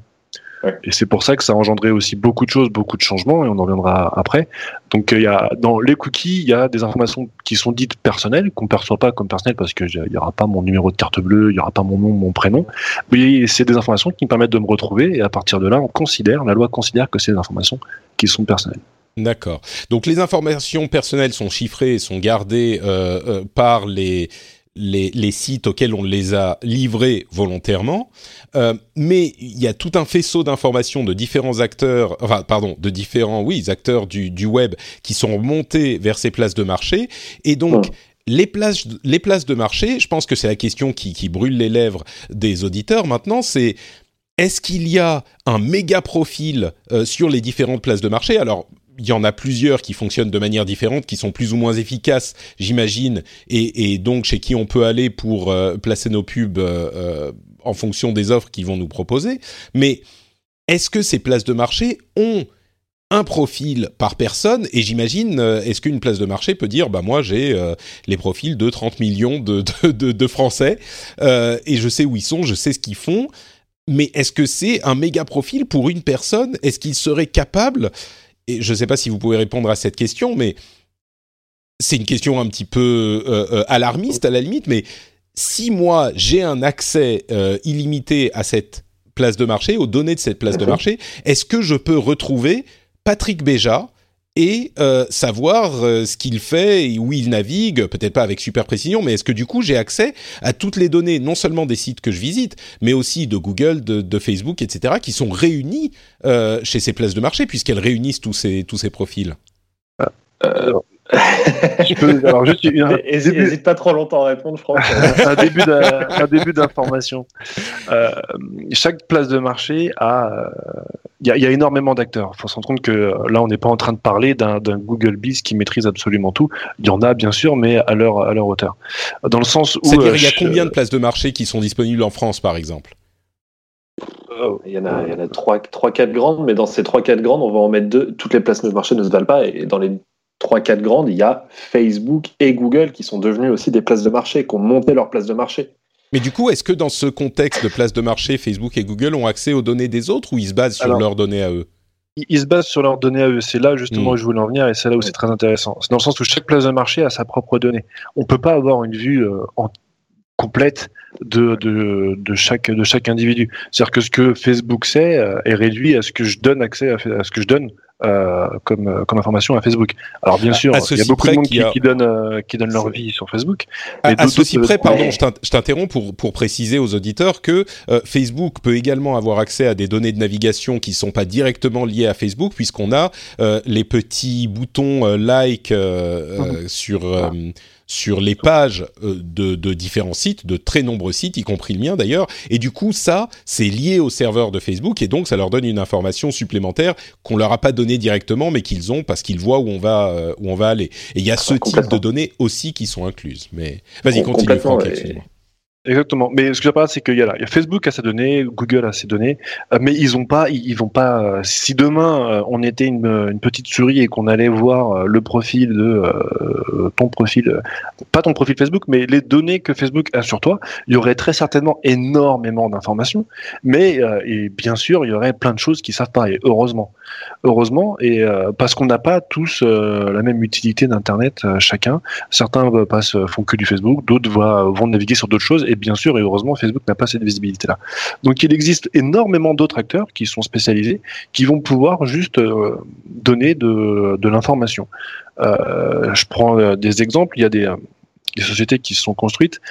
Et c'est pour ça que ça a engendré aussi beaucoup de choses, beaucoup de changements, et on en reviendra après. Donc il y a dans les cookies, il y a des informations qui sont dites personnelles, qu'on ne perçoit pas comme personnelles parce qu'il n'y aura pas mon numéro de carte bleue, il n'y aura pas mon nom, mon prénom. Mais c'est des informations qui me permettent de me retrouver, et à partir de là, on considère, la loi considère que c'est des informations qui sont personnelles. D'accord. Donc les informations personnelles sont chiffrées, sont gardées euh, euh, par les les, sites auxquels on les a livrés volontairement, euh, mais il y a tout un faisceau d'informations de différents acteurs, enfin pardon, de différents oui acteurs du, du web qui sont montés vers ces places de marché, et donc les places, les places de marché, je pense que c'est la question qui, qui brûle les lèvres des auditeurs maintenant, c'est est-ce qu'il y a un méga profil euh, sur les différentes places de marché? Alors, il y en a plusieurs qui fonctionnent de manière différente, qui sont plus ou moins efficaces, j'imagine, et, donc chez qui on peut aller pour euh, placer nos pubs euh, euh, en fonction des offres qu'ils vont nous proposer. Mais est-ce que ces places de marché ont un profil par personne? Et j'imagine est-ce qu'une place de marché peut dire bah moi j'ai les profils de 30 millions de, de, de Français et je sais où ils sont, je sais ce qu'ils font mais est-ce que c'est un méga profil pour une personne? Est-ce qu'il serait capable et je ne sais pas si vous pouvez répondre à cette question, mais c'est une question un petit peu euh, euh, alarmiste à la limite, mais si moi j'ai un accès euh, illimité à cette place de marché, aux données de cette place de marché, est-ce que je peux retrouver Patrick Béja et euh, savoir euh, ce qu'il fait et où il navigue, peut-être pas avec super précision, mais est-ce que du coup j'ai accès à toutes les données, non seulement des sites que je visite, mais aussi de Google, de, Facebook, etc., qui sont réunies euh, chez ces places de marché, puisqu'elles réunissent tous ces, tous ces profils? je peux, alors juste Hésite pas trop longtemps à répondre, crois. un début un début d'information. Euh, chaque place de marché a, il y, a énormément d'acteurs. Il faut se rendre compte que là, on n'est pas en train de parler d'un Google Biz qui maîtrise absolument tout. Il y en a bien sûr, mais à leur à leur hauteur. Dans le sens où, c'est-à-dire, il y a euh, combien de places de marché qui sont disponibles en France, par exemple? Euh, il y en a, il y en a 3, 3 4 grandes, mais dans ces 3 4 grandes, on va en mettre deux. Toutes les places de marché ne se valent pas, et dans les trois, quatre grandes, il y a Facebook et Google qui sont devenus aussi des places de marché, qui ont monté leur place de marché. Mais du coup, est-ce que dans ce contexte de place de marché, Facebook et Google ont accès aux données des autres ou ils se basent sur leurs données à eux? ils se basent sur leurs données à eux. C'est là justement hmm. où je voulais en venir et c'est là où c'est très intéressant. C'est dans le sens où chaque place de marché a sa propre donnée. On peut pas avoir une vue euh, complète de, de, chaque, de chaque individu. C'est-à-dire que ce que Facebook sait euh, est réduit à ce que je donne accès à ce que je donne euh, comme, euh, comme information à Facebook. Alors bien sûr, il y a beaucoup de monde qui, qui, donne, euh, qui donne leur vie sur Facebook. À, à ceci près, pardon, je t'interromps pour, pour préciser aux auditeurs que Facebook peut également avoir accès à des données de navigation qui ne sont pas directement liées à Facebook, puisqu'on a les petits boutons like mhm. sur sur les pages euh, de, différents sites, de très nombreux sites, y compris le mien d'ailleurs. Et du coup, ça, c'est lié au serveur de Facebook et donc ça leur donne une information supplémentaire qu'on leur a pas donnée directement, mais qu'ils ont parce qu'ils voient où on va euh, où on va aller. Et il y a ce type de données aussi qui sont incluses. Mais vas-y, continue, Franck. Exactement. Mais ce que j'appelle, c'est qu'il y a là, il y a Facebook a ses données, Google a ses données, euh, mais ils ont pas, ils, vont pas. Euh, si demain euh, on était une, petite souris et qu'on allait voir le profil de ton profil, pas ton profil Facebook, mais les données que Facebook a sur toi, il y aurait très certainement énormément d'informations, mais et bien sûr il y aurait plein de choses qui savent pas. Et heureusement, heureusement, et parce qu'on n'a pas tous la même utilité d'internet chacun. Certains passent font que du Facebook, d'autres vont naviguer sur d'autres choses bien sûr, et heureusement, Facebook n'a pas cette visibilité-là. Donc il existe énormément d'autres acteurs qui sont spécialisés, qui vont pouvoir juste euh, donner de, de l'information. Euh, je prends euh, des exemples, il y a des, des sociétés qui se sont construites,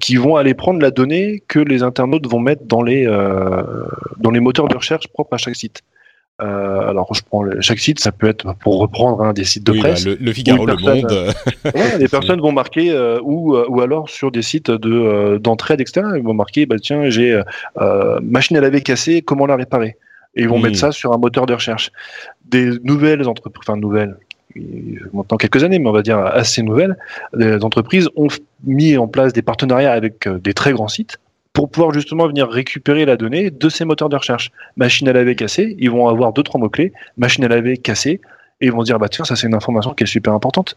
qui vont aller prendre la donnée que les internautes vont mettre dans les, dans les moteurs de recherche propres à chaque site. Euh, alors, je prends chaque site, ça peut être pour reprendre un des sites de presse. Bah, le, Figaro, le Monde. les personnes vont marquer euh, ou euh, ou alors sur des sites de d'entraide, etc. Ils vont marquer, bah tiens, j'ai machine à laver cassée, comment la réparer? Et ils vont mettre hmm. ça sur un moteur de recherche. Des nouvelles entreprises, enfin nouvelles, maintenant quelques années, mais on va dire assez nouvelles, les entreprises ont mis en place des partenariats avec des très grands sites pour pouvoir justement venir récupérer la donnée de ces moteurs de recherche. Machine à laver cassée, ils vont avoir deux trois mots clés, machine à laver cassée, et ils vont dire bah tiens ça c'est une information qui est super importante.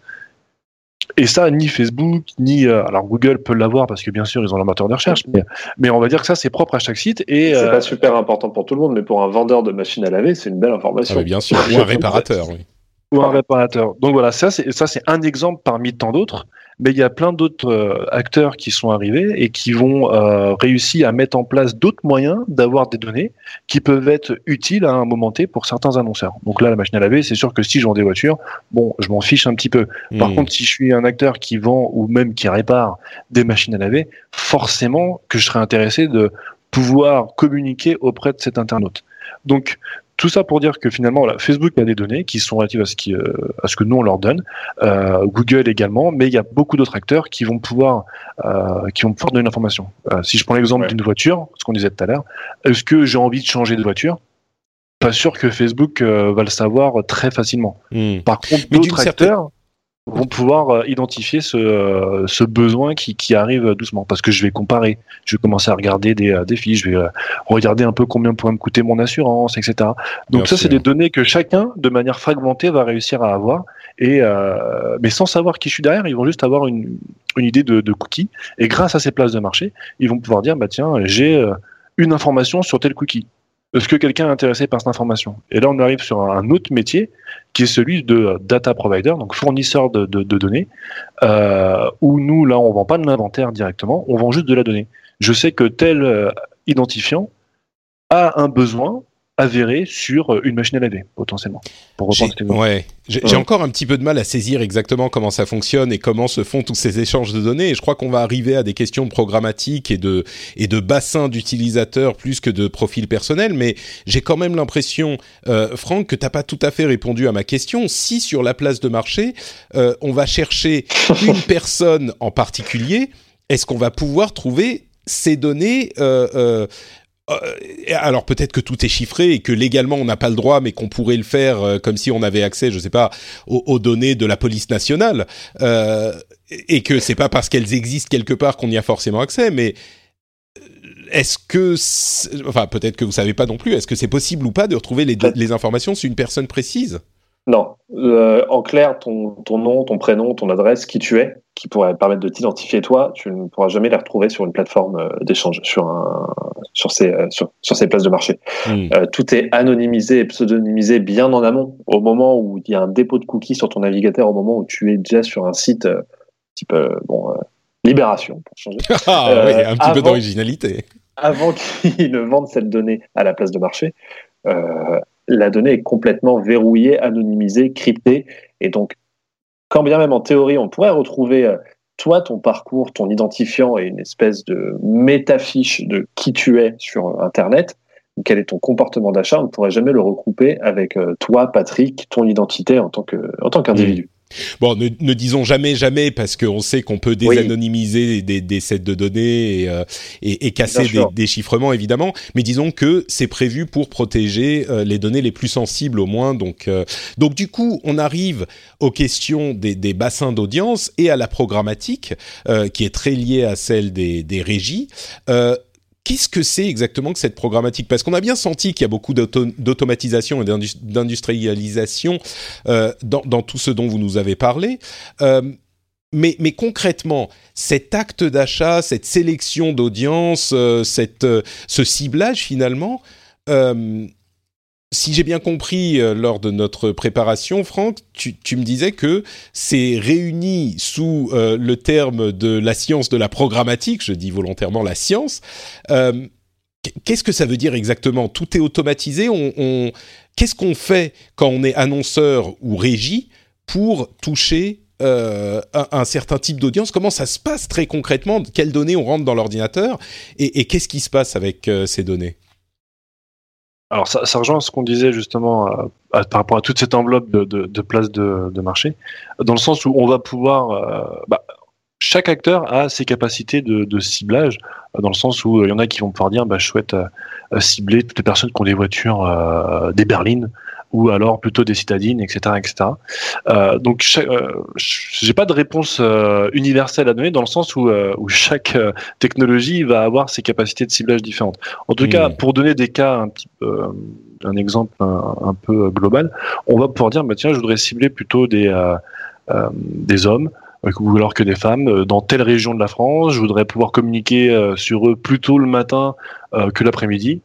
et ça, ni Facebook, ni euh, alors Google peut l'avoir parce que bien sûr ils ont leur moteur de recherche, mais, mais on va dire que ça c'est propre à chaque site. Et c'est pas super important pour tout le monde, mais pour un vendeur de machines à laver, c'est une belle information. Ah, bien sûr, ou un réparateur, oui. Ou un réparateur. Donc voilà, ça c'est ça c'est un exemple parmi tant d'autres mais il y a plein d'autres euh, acteurs qui sont arrivés et qui vont euh, réussir à mettre en place d'autres moyens d'avoir des données qui peuvent être utiles à un moment T pour certains annonceurs. Donc là, la machine à laver, c'est sûr que si je vends des voitures, bon, je m'en fiche un petit peu. Par hmm. contre, si je suis un acteur qui vend ou même qui répare des machines à laver, forcément que je serais intéressé de pouvoir communiquer auprès de cet internaute. Donc, tout ça pour dire que finalement, Facebook a des données qui sont relatives à ce, qui, euh, à ce que nous on leur donne, euh, Google également, mais il y a beaucoup d'autres acteurs qui vont pouvoir, euh, qui vont pouvoir donner l'information. si je prends l'exemple d'une voiture, ce qu'on disait tout à l'heure, est-ce que j'ai envie de changer de voiture? Pas sûr que Facebook va le savoir très facilement. Hmm. Par contre, d'autres acteurs vont pouvoir euh, identifier ce, euh, ce besoin qui, qui, arrive doucement parce que je vais comparer, je vais commencer à regarder des, euh, des fiches, je vais regarder un peu combien pourrait me coûter mon assurance, etc. Donc ça, c'est des données que chacun, de manière fragmentée, va réussir à avoir. Et mais sans savoir qui je suis derrière, ils vont juste avoir une, une idée de, de cookie. Et grâce à ces places de marché, ils vont pouvoir dire bah tiens, j'ai une information sur tel cookie. Est-ce que quelqu'un est intéressé par cette information? Et là, on arrive sur un autre métier qui est celui de data provider, donc fournisseur de, données, euh, où nous, là, on vend pas de l'inventaire directement, on vend juste de la donnée. Je sais que tel euh, identifiant a un besoin, avéré sur euh, une machine à laver, potentiellement. Pour j'ai, ouais. J'ai, encore un petit peu de mal à saisir exactement comment ça fonctionne et comment se font tous ces échanges de données. Et je crois qu'on va arriver à des questions de programmatique et de, et de bassin d'utilisateurs plus que de profil personnel. Mais j'ai quand même l'impression, euh, Franck, que tu n'as pas tout à fait répondu à ma question. Si sur la place de marché, euh, on va chercher une personne en particulier, est-ce qu'on va pouvoir trouver ces données euh, euh, euh, alors peut-être que tout est chiffré et que légalement on n'a pas le droit, mais qu'on pourrait le faire euh, comme si on avait accès, je sais pas, aux, données de la police nationale, euh, et que c'est pas parce qu'elles existent quelque part qu'on y a forcément accès, mais est-ce que, enfin peut-être que vous savez pas non plus, est-ce que c'est possible ou pas de retrouver les, les informations sur une personne précise? Non. en clair, ton, ton, nom, ton prénom, ton adresse, qui tu es, qui pourrait permettre de t'identifier toi, tu ne pourras jamais les retrouver sur une plateforme d'échange, sur un, sur ces, euh, sur, ces places de marché. Hmm. Euh, tout est anonymisé et pseudonymisé bien en amont, au moment où il y a un dépôt de cookies sur ton navigateur, au moment où tu es déjà sur un site euh, type bon, Libération, pour changer. Ah, oui, un petit peu d'originalité. Avant qu'ils ne vendent cette donnée à la place de marché, la donnée est complètement verrouillée, anonymisée, cryptée, et donc quand bien même en théorie on pourrait retrouver toi, ton parcours, ton identifiant et une espèce de métafiche de qui tu es sur Internet, quel est ton comportement d'achat, on ne pourrait jamais le regrouper avec euh, toi, Patrick, ton identité en tant qu'individu. Bon, ne, ne, disons jamais jamais parce qu'on sait qu'on peut désanonymiser des, des, sets de données et, euh, et, et casser des déchiffrements évidemment, mais disons que c'est prévu pour protéger euh, les données les plus sensibles au moins. Donc, euh, donc du coup, on arrive aux questions des, des bassins d'audience et à la programmatique qui est très liée à celle des, des régies. Qu'est-ce que c'est exactement que cette programmatique? Parce qu'on a bien senti qu'il y a beaucoup d'automatisation et d'industrialisation euh, dans, tout ce dont vous nous avez parlé. Euh, mais, concrètement, cet acte d'achat, cette sélection d'audience, euh, euh, ce ciblage finalement, si j'ai bien compris euh, lors de notre préparation, Franck, tu, me disais que c'est réuni sous euh, le terme de la science de la programmatique, je dis volontairement la science. Euh, Qu'est-ce que ça veut dire exactement? Tout est automatisé? Qu'est-ce qu'on fait quand on est annonceur ou régie pour toucher un, certain type d'audience? Comment ça se passe très concrètement? Quelles données on rentre dans l'ordinateur? Et, qu'est-ce qui se passe avec ces données? Alors ça, ça, rejoint ce qu'on disait justement euh, par rapport à toute cette enveloppe de, de, de places de, marché, dans le sens où on va pouvoir... Euh, bah, chaque acteur a ses capacités de, ciblage, dans le sens où il y en a qui vont pouvoir dire bah, je souhaite euh, cibler toutes les personnes qui ont des voitures, des berlines, ou alors plutôt des citadines, etc., etc. Euh, donc, euh, j'ai pas de réponse euh, universelle à donner dans le sens où, euh, où chaque technologie va avoir ses capacités de ciblage différentes. En tout cas, hmm. pour donner des cas un petit peu, un exemple un, peu global, on va pouvoir dire, bah, tiens, je voudrais cibler plutôt des des hommes ou alors que des femmes dans telle région de la France. Je voudrais pouvoir communiquer sur eux plus tôt le matin que l'après-midi.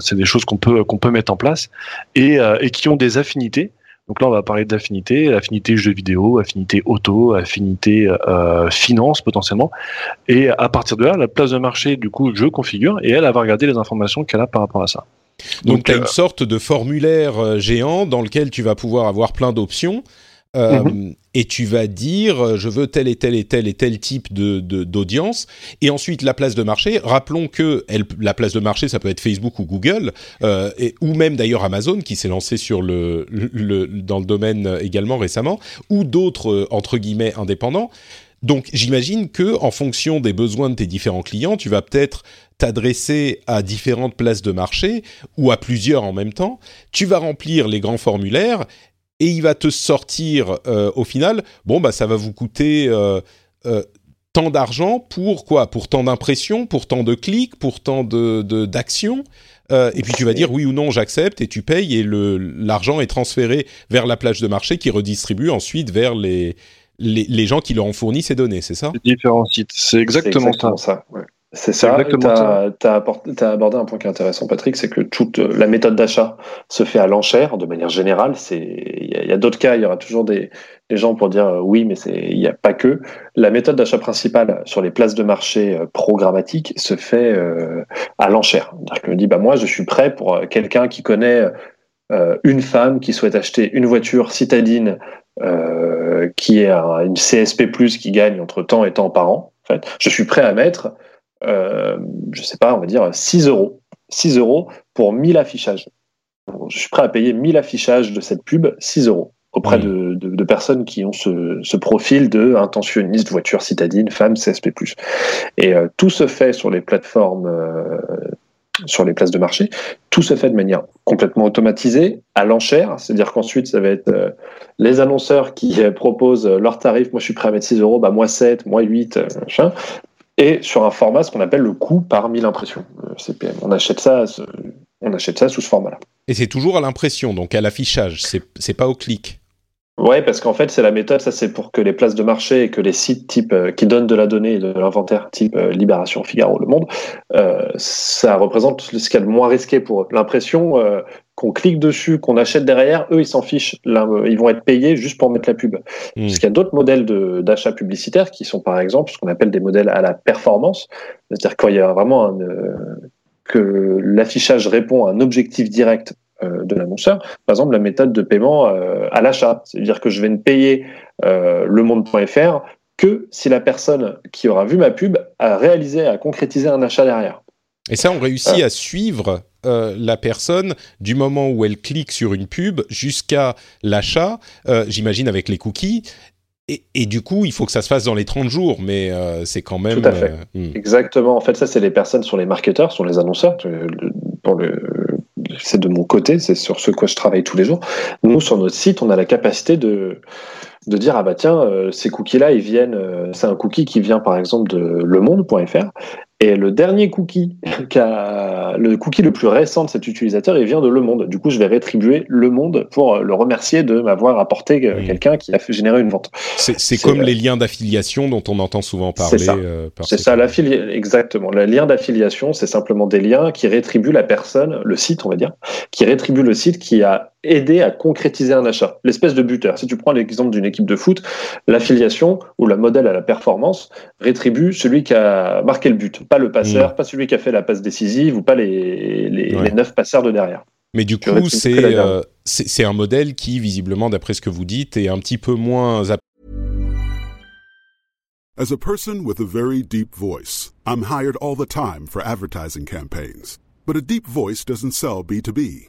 c'est des choses qu'on peut qu'on peut mettre en place et, et qui ont des affinités. Donc là, on va parler d'affinités, affinité jeux vidéo, affinité auto, affinité euh, finance potentiellement. Et à partir de là, la place de marché, du coup, je configure et elle, elle va regarder les informations qu'elle a par rapport à ça. Donc, tu as une euh, sorte de formulaire euh, géant dans lequel tu vas pouvoir avoir plein d'options. Euh, mhm. Et tu vas dire, je veux tel et tel et tel et tel type de d'audience. Et ensuite, la place de marché. Rappelons que elle, la place de marché, ça peut être Facebook ou Google, et, ou même d'ailleurs Amazon qui s'est lancé sur le, le, dans le domaine également récemment, ou d'autres entre guillemets indépendants. Donc, j'imagine que en fonction des besoins de tes différents clients, tu vas peut-être t'adresser à différentes places de marché ou à plusieurs en même temps. Tu vas remplir les grands formulaires et il va te sortir euh, au final. Bon, bah ça va vous coûter euh, euh, tant d'argent pour quoi? Pour tant d'impressions, pour tant de clics, pour tant de d'actions. et puis tu vas dire oui ou non, j'accepte et tu payes et le l'argent est transféré vers la plage de marché qui redistribue ensuite vers les les, les gens qui leur ont fourni ces données, c'est ça? Différents sites, c'est exactement, exactement, ça. ça c'est ça. Tu as, abordé un point qui est intéressant, Patrick, c'est que toute la méthode d'achat se fait à l'enchère de manière générale. Il y a, d'autres cas, il y aura toujours des, gens pour dire euh, oui, mais il n'y a pas que. La méthode d'achat principale sur les places de marché euh, programmatiques se fait euh, à l'enchère. C'est-à-dire que me dit, bah, moi, je suis prêt pour quelqu'un qui connaît une femme qui souhaite acheter une voiture citadine qui est une CSP+, qui gagne entre temps et temps par an. En fait, je suis prêt à mettre euh, je sais pas, on va dire 6 euros. 6 euros pour 1000 affichages. Je suis prêt à payer 1000 affichages de cette pub, 6 euros, auprès de, de, personnes qui ont ce, ce, profil de intentionniste, voiture citadine, femme, CSP+. Et euh, tout se fait sur les plateformes, euh, sur les places de marché, tout se fait de manière complètement automatisée, à l'enchère, c'est-à-dire qu'ensuite, ça va être euh, les annonceurs qui proposent leurs tarifs, moi je suis prêt à mettre 6 euros, bah moi 7, moi 8, machin, et sur un format ce qu'on appelle le coût par 1000 impressions euh, CPM. On achète ça, on achète ça sous ce format-là. Et c'est toujours à l'impression, donc à l'affichage, c'est pas au clic. Ouais, parce qu'en fait, c'est la méthode, ça c'est pour que les places de marché et que les sites type euh, qui donnent de la donnée et de l'inventaire type euh, Libération, Figaro, Le Monde, euh, ça représente ce qu'il y a de moins risqué pour l'impression qu'on clique dessus, qu'on achète derrière, eux ils s'en fichent, ils vont être payés juste pour mettre la pub. Hmm. Parce qu'il y a d'autres modèles d'achat publicitaire qui sont par exemple ce qu'on appelle des modèles à la performance, c'est-à-dire quand il y a vraiment un, que l'affichage répond à un objectif direct euh, de l'annonceur. Par exemple, la méthode de paiement euh, à l'achat, c'est-à-dire que je vais ne payer euh, le monde.fr que si la personne qui aura vu ma pub a réalisé, a concrétisé un achat derrière. Et ça, on réussit à suivre la personne du moment où elle clique sur une pub jusqu'à l'achat, j'imagine avec les cookies. Et, du coup, il faut que ça se fasse dans les 30 jours, mais c'est quand même... Tout à fait. Hmm. Exactement. En fait, ça, c'est les personnes sur les marketeurs, sur les annonceurs. Pour le, c'est de mon côté, c'est sur ce quoi je travaille tous les jours. Nous, sur notre site, on a la capacité de, de dire ah bah tiens euh, ces cookies là ils viennent euh, c'est un cookie qui vient par exemple de lemonde.fr et le dernier cookie, le cookie le plus récent de cet utilisateur, il vient de Le Monde. Du coup, je vais rétribuer Le Monde pour le remercier de m'avoir apporté quelqu'un qui a fait générer une vente. C'est comme les liens d'affiliation dont on entend souvent parler. C'est ça, euh, ça exactement. Le lien d'affiliation, c'est simplement des liens qui rétribuent la personne, le site, on va dire, qui rétribue le site qui a aidé à concrétiser un achat. L'espèce de buteur. Si tu prends l'exemple d'une équipe de foot, l'affiliation ou le modèle à la performance rétribue celui qui a marqué le but pas le passeur, mm. pas celui qui a fait la passe décisive ou pas les, les, neuf passeurs de derrière. Mais du coup, euh, c'est c'est un modèle qui, visiblement, d'après ce que vous dites, est un petit peu moins. As a person with a very deep voice, I'm hired all the time for advertising campaigns. But a deep voice doesn't sell B2B,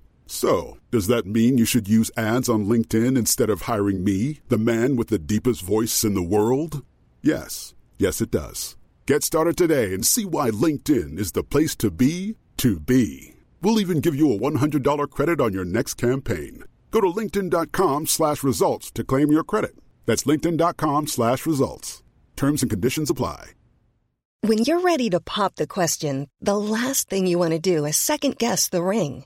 So, does that mean you should use ads on LinkedIn instead of hiring me, the man with the deepest voice in the world? Yes. Yes, it does. Get started today and see why LinkedIn is the place to be to be. We'll even give you a $100 credit on your next campaign. Go to linkedin.com slash results to claim your credit. That's linkedin.com slash results. Terms and conditions apply. When you're ready to pop the question, the last thing you want to do is second guess the ring.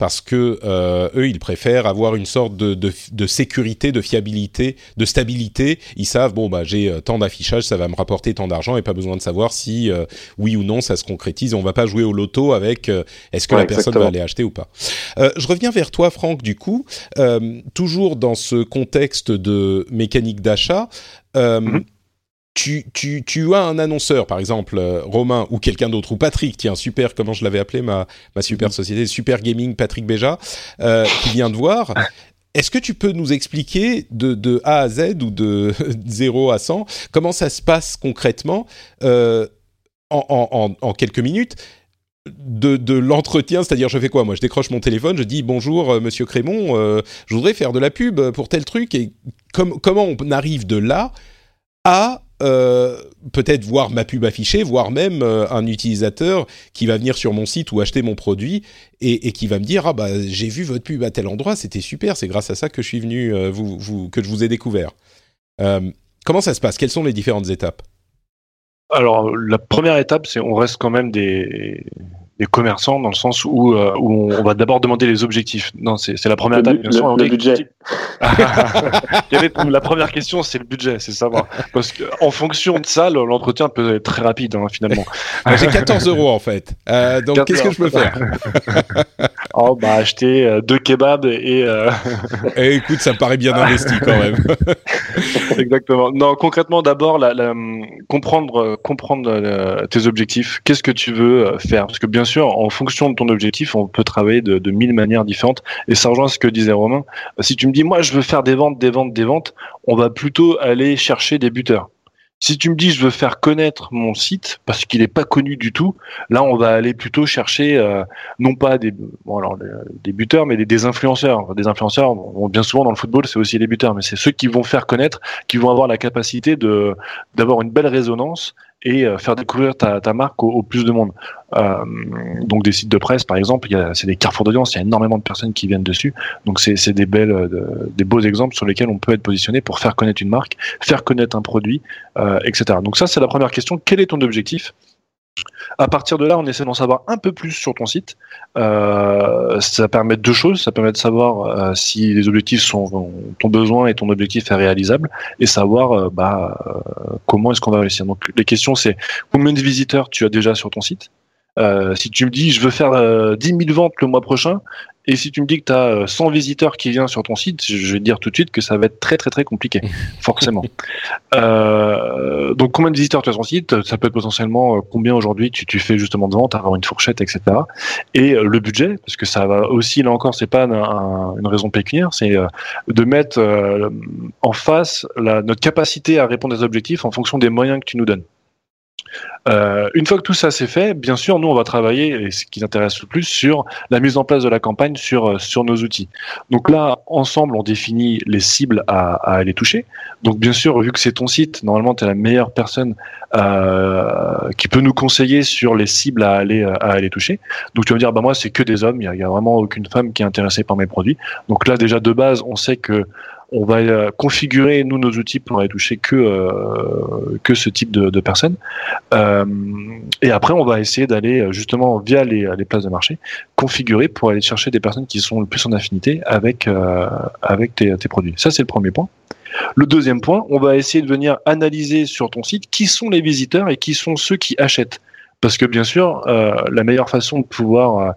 parce que euh, eux, ils préfèrent avoir une sorte de, de, de, sécurité, de fiabilité, de stabilité. Ils savent bon bah j'ai euh, tant d'affichage, ça va me rapporter tant d'argent et pas besoin de savoir si euh, oui ou non ça se concrétise. On va pas jouer au loto avec euh, est-ce que Ouais, la personne exactement. va aller acheter ou pas. Euh, je reviens vers toi, Franck. Du coup, euh, toujours dans ce contexte de mécanique d'achat. euh, Mhm. Tu, tu, tu as un annonceur, par exemple euh, Romain ou quelqu'un d'autre, ou Patrick, tiens, super, comment je l'avais appelé, ma, ma super société, Super Gaming Patrick Béja, euh, qui vient de voir. Est-ce que tu peux nous expliquer de, de A à Z ou de 0 à 100 comment ça se passe concrètement euh, en, en, en, en quelques minutes de, de l'entretien, c'est-à-dire je fais quoi? Moi, je décroche mon téléphone, je dis bonjour Monsieur Crémon, je voudrais faire de la pub pour tel truc et com- comment on arrive de là à euh, peut-être voir ma pub affichée, voire même euh, un utilisateur qui va venir sur mon site ou acheter mon produit et, qui va me dire ah bah j'ai vu votre pub à tel endroit, c'était super, c'est grâce à ça que je suis venu euh, vous, que je vous ai découvert. Comment ça se passe? Quelles sont les différentes étapes? Alors, la première étape, c'est on reste quand même des, des commerçants dans le sens où, euh, où on va d'abord demander les objectifs. Non, c'est la première Le étape. bien le- budget. La première question, c'est le budget, c'est savoir. Parce que en fonction de ça, le- l'entretien peut être très rapide hein, finalement. Moi, J'ai 14 euros en fait. Euh, donc 14 qu'est-ce que je peux faire? Oh, bah acheter euh, deux kebabs et euh, Eh, Écoute, ça me paraît bien investi quand même. Exactement. Non, concrètement, d'abord, la, la, hum, comprendre, comprendre euh, tes objectifs. Qu'est-ce que tu veux euh, faire? Parce que bien sûr, en fonction de ton objectif, on peut travailler de, mille manières différentes. Et ça rejoint ce que disait Romain. Si tu me dis, moi, je veux faire des ventes, des ventes, des ventes, on va plutôt aller chercher des buteurs. Si tu me dis, je veux faire connaître mon site parce qu'il n'est pas connu du tout, là, on va aller plutôt chercher euh, non pas des, alors, des- buteurs, mais des, influenceurs. Des influenceurs, bien souvent dans le football, c'est aussi les buteurs, mais c'est ceux qui vont faire connaître qui vont avoir la capacité d'avoir une belle résonance et euh, faire découvrir ta, ta marque au, au plus de monde. Euh, donc des sites de presse, par exemple, c'est des carrefours d'audience, il y a énormément de personnes qui viennent dessus. Donc c'est c'est des belles, euh, de- des beaux exemples sur lesquels on peut être positionné pour faire connaître une marque, faire connaître un produit, euh, etc. Donc ça c'est la première question. Quel est ton objectif à partir de là, on essaie d'en savoir un peu plus sur ton site. Euh, ça permet deux choses. Ça permet de savoir euh, si les objectifs sont ton besoin et ton objectif est réalisable, et savoir euh, bah, comment est-ce qu'on va réussir. Donc les questions, c'est combien de visiteurs tu as déjà sur ton site? Euh, Si tu me dis je veux faire euh, 10 000 ventes le mois prochain, et si tu me dis que tu as 100 visiteurs qui viennent sur ton site, je vais te dire tout de suite que ça va être très très très compliqué, forcément. Euh, donc combien de visiteurs tu as sur ton site? Ça peut être potentiellement euh, combien aujourd'hui tu, tu fais justement de ventes, avoir une fourchette, etc. Et le budget, parce que ça va aussi là encore, c'est pas un- un- une raison pécuniaire, c'est de mettre en face la, notre capacité à répondre aux objectifs en fonction des moyens que tu nous donnes. Euh, une fois que tout ça c'est fait, bien sûr, nous on va travailler, et ce qui intéresse le plus, sur la mise en place de la campagne sur, euh, sur nos outils. Donc là, ensemble, on définit les cibles à, à aller toucher. Donc bien sûr, vu que c'est ton site, normalement tu es la meilleure personne euh, qui peut nous conseiller sur les cibles à aller, à aller toucher. Donc tu vas me dire, bah moi c'est que des hommes, il y a, a vraiment aucune femme qui est intéressée par mes produits. Donc là déjà de base, on sait que on va euh, configurer nous nos outils pour aller toucher que euh, que ce type de, personnes. Euh, et après, on va essayer d'aller justement via les, les places de marché configurer pour aller chercher des personnes qui sont le plus en affinité avec avec tes, tes produits. Ça c'est le premier point. Le deuxième point, on va essayer de venir analyser sur ton site qui sont les visiteurs et qui sont ceux qui achètent. Parce que bien sûr, la meilleure façon de pouvoir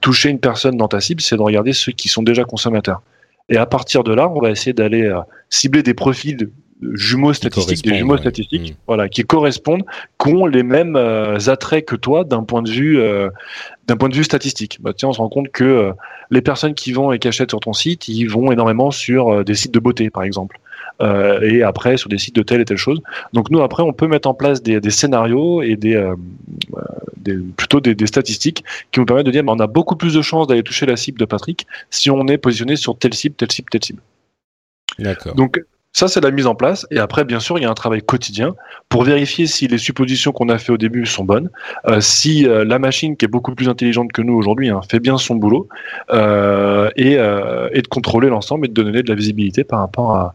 toucher une personne dans ta cible, c'est de regarder ceux qui sont déjà consommateurs. Et à partir de là, on va essayer d'aller euh, cibler des profils jumeaux statistiques, des jumeaux statistiques, mm. voilà, qui correspondent, qui ont les mêmes euh, attraits que toi d'un point de vue euh, d'un point de vue statistique. Bah, tiens, on se rend compte que euh, les personnes qui vont et qui achètent sur ton site, ils vont énormément sur des sites de beauté, par exemple. Et après sur des sites de telle et telle chose. Donc nous après on peut mettre en place des, des scénarios et des, des plutôt des, des, statistiques qui nous permettent de dire bah, on a beaucoup plus de chances d'aller toucher la cible de Patrick si on est positionné sur telle cible, telle cible, telle cible. D'accord. Donc ça, c'est la mise en place. Et après, bien sûr, il y a un travail quotidien pour vérifier si les suppositions qu'on a fait au début sont bonnes, euh, si euh, la machine, qui est beaucoup plus intelligente que nous aujourd'hui, hein, fait bien son boulot, euh, et, et, de contrôler l'ensemble et de donner de la visibilité par rapport à,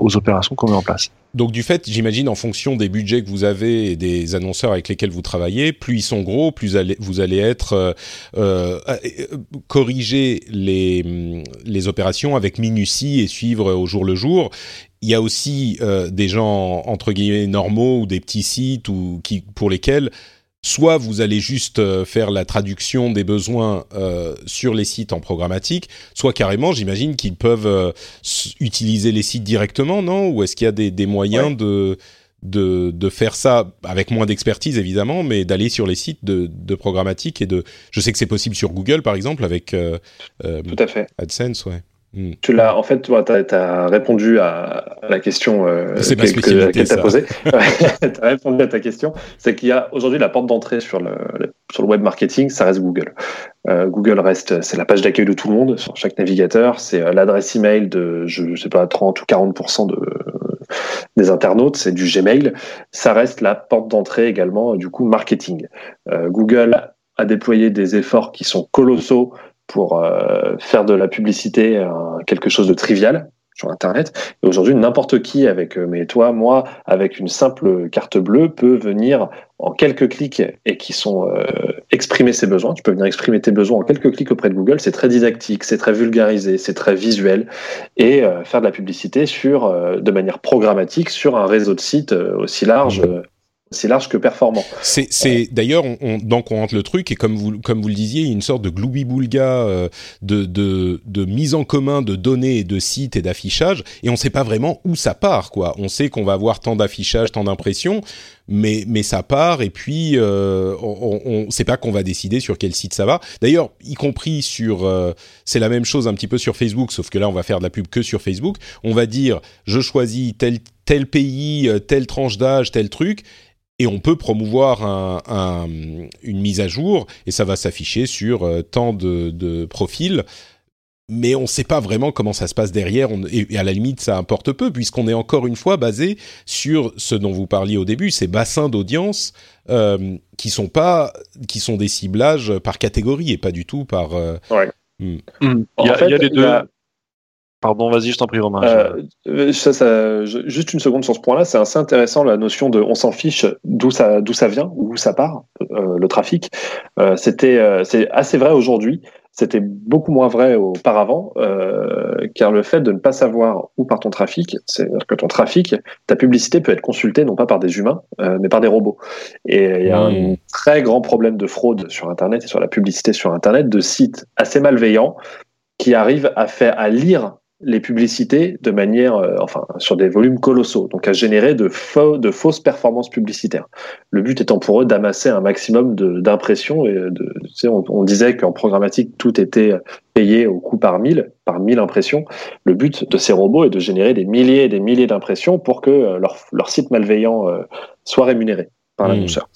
aux opérations qu'on met en place. Donc du fait, j'imagine, en fonction des budgets que vous avez et des annonceurs avec lesquels vous travaillez, plus ils sont gros, plus vous allez être euh, euh, corriger les, les opérations avec minutie et suivre au jour le jour. Il y a aussi euh, des gens entre guillemets normaux ou des petits sites ou qui pour lesquels soit vous allez juste euh, faire la traduction des besoins euh, sur les sites en programmatique, soit carrément, j'imagine qu'ils peuvent euh, utiliser les sites directement, non? Ou est-ce qu'il y a des, moyens de, de, faire ça avec moins d'expertise évidemment, mais d'aller sur les sites de, de, programmatique et de. Je sais que c'est possible sur Google par exemple avec Tout à fait. AdSense, ouais. Hmm. Tu l'as, en fait, tu as, répondu à, la question euh, que, tu as posée. tu as répondu à ta question. C'est qu'il y a aujourd'hui la porte d'entrée sur le, sur le web marketing, ça reste Google. Euh, Google reste, c'est la page d'accueil de tout le monde sur chaque navigateur. C'est euh, l'adresse email de, je, sais pas, 30 ou 40% de, des internautes, c'est du Gmail. Ça reste la porte d'entrée également, du coup, marketing. Google a déployé des efforts qui sont colossaux pour euh, faire de la publicité euh, quelque chose de trivial sur Internet. Et aujourd'hui, n'importe qui, avec euh, mais toi, moi, avec une simple carte bleue, peut venir en quelques clics et qui sont exprimer ses besoins. Tu peux venir exprimer tes besoins en quelques clics auprès de Google. C'est très didactique, c'est très vulgarisé, c'est très visuel et faire de la publicité sur de manière programmatique sur un réseau de sites aussi large c'est large que performant. C'est, c'est d'ailleurs, on, donc on rentre le truc et comme vous comme vous le disiez, une sorte de gloubi-boulga euh, de, de, de mise en commun de données et de sites et d'affichage et on ne sait pas vraiment où ça part quoi. On sait qu'on va avoir tant d'affichage, tant d'impressions, mais mais ça part et puis euh, on, ne sait pas qu'on va décider sur quel site ça va. D'ailleurs, y compris sur, euh, c'est la même chose un petit peu sur Facebook, sauf que là on va faire de la pub que sur Facebook. On va dire, je choisis tel tel pays, telle tranche d'âge, tel truc et on peut promouvoir un, une mise à jour et ça va s'afficher sur euh, tant de, de, profils. Mais on ne sait pas vraiment comment ça se passe derrière, et, à la limite ça importe peu, puisqu'on est encore une fois basé sur ce dont vous parliez au début, ces bassins d'audience euh, qui sont pas, qui sont des ciblages par catégorie et pas du tout par. Euh, ouais. Hmm. Hmm. Il, y a, les deux. Pardon, vas-y, je t'en prie, Romain. Euh, ça, ça, juste une seconde sur ce point-là, c'est assez intéressant la notion de on s'en fiche d'où ça, d'où ça vient, où ça part, euh, le trafic. Euh, c'était, euh, c'est assez vrai aujourd'hui. C'était beaucoup moins vrai auparavant, euh, car le fait de ne pas savoir où part ton trafic, c'est-à-dire que ton trafic, ta publicité peut être consultée non pas par des humains, mais par des robots. Et il y a un très grand problème de fraude sur Internet et sur la publicité sur Internet de sites assez malveillants qui arrivent à faire à lire les publicités de manière, euh, enfin, sur des volumes colossaux, donc à générer de, faux, de fausses performances publicitaires. Le but étant pour eux d'amasser un maximum d'impressions. Et de, tu sais, on, on, disait qu'en programmatique, tout était payé au coût par mille, par mille impressions. Le but de ces robots est de générer des milliers et des milliers d'impressions pour que euh, leur, leur site malveillant euh, soit rémunéré par mmh. l'annonceur.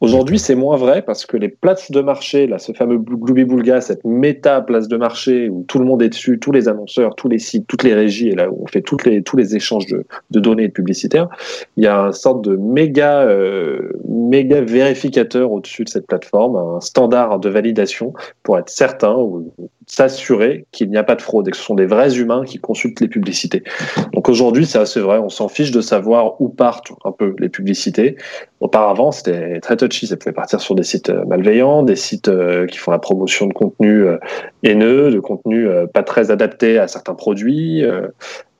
Aujourd'hui, c'est moins vrai parce que les places de marché, là, ce fameux Gloubi-Boulga, cette méta place de marché où tout le monde est dessus, tous les annonceurs, tous les sites, toutes les régies, et là où on fait toutes les, tous les échanges de, de données publicitaires, il y a une sorte de méga, euh, méga vérificateur au-dessus de cette plateforme, un standard de validation pour être certain ou s'assurer qu'il n'y a pas de fraude et que ce sont des vrais humains qui consultent les publicités. Donc aujourd'hui, c'est assez vrai, on s'en fiche de savoir où partent un peu les publicités. Auparavant, c'était très touchy, ça pouvait partir sur des sites euh, malveillants, des sites euh, qui font la promotion de contenu euh, haineux, de contenu pas très adapté à certains produits,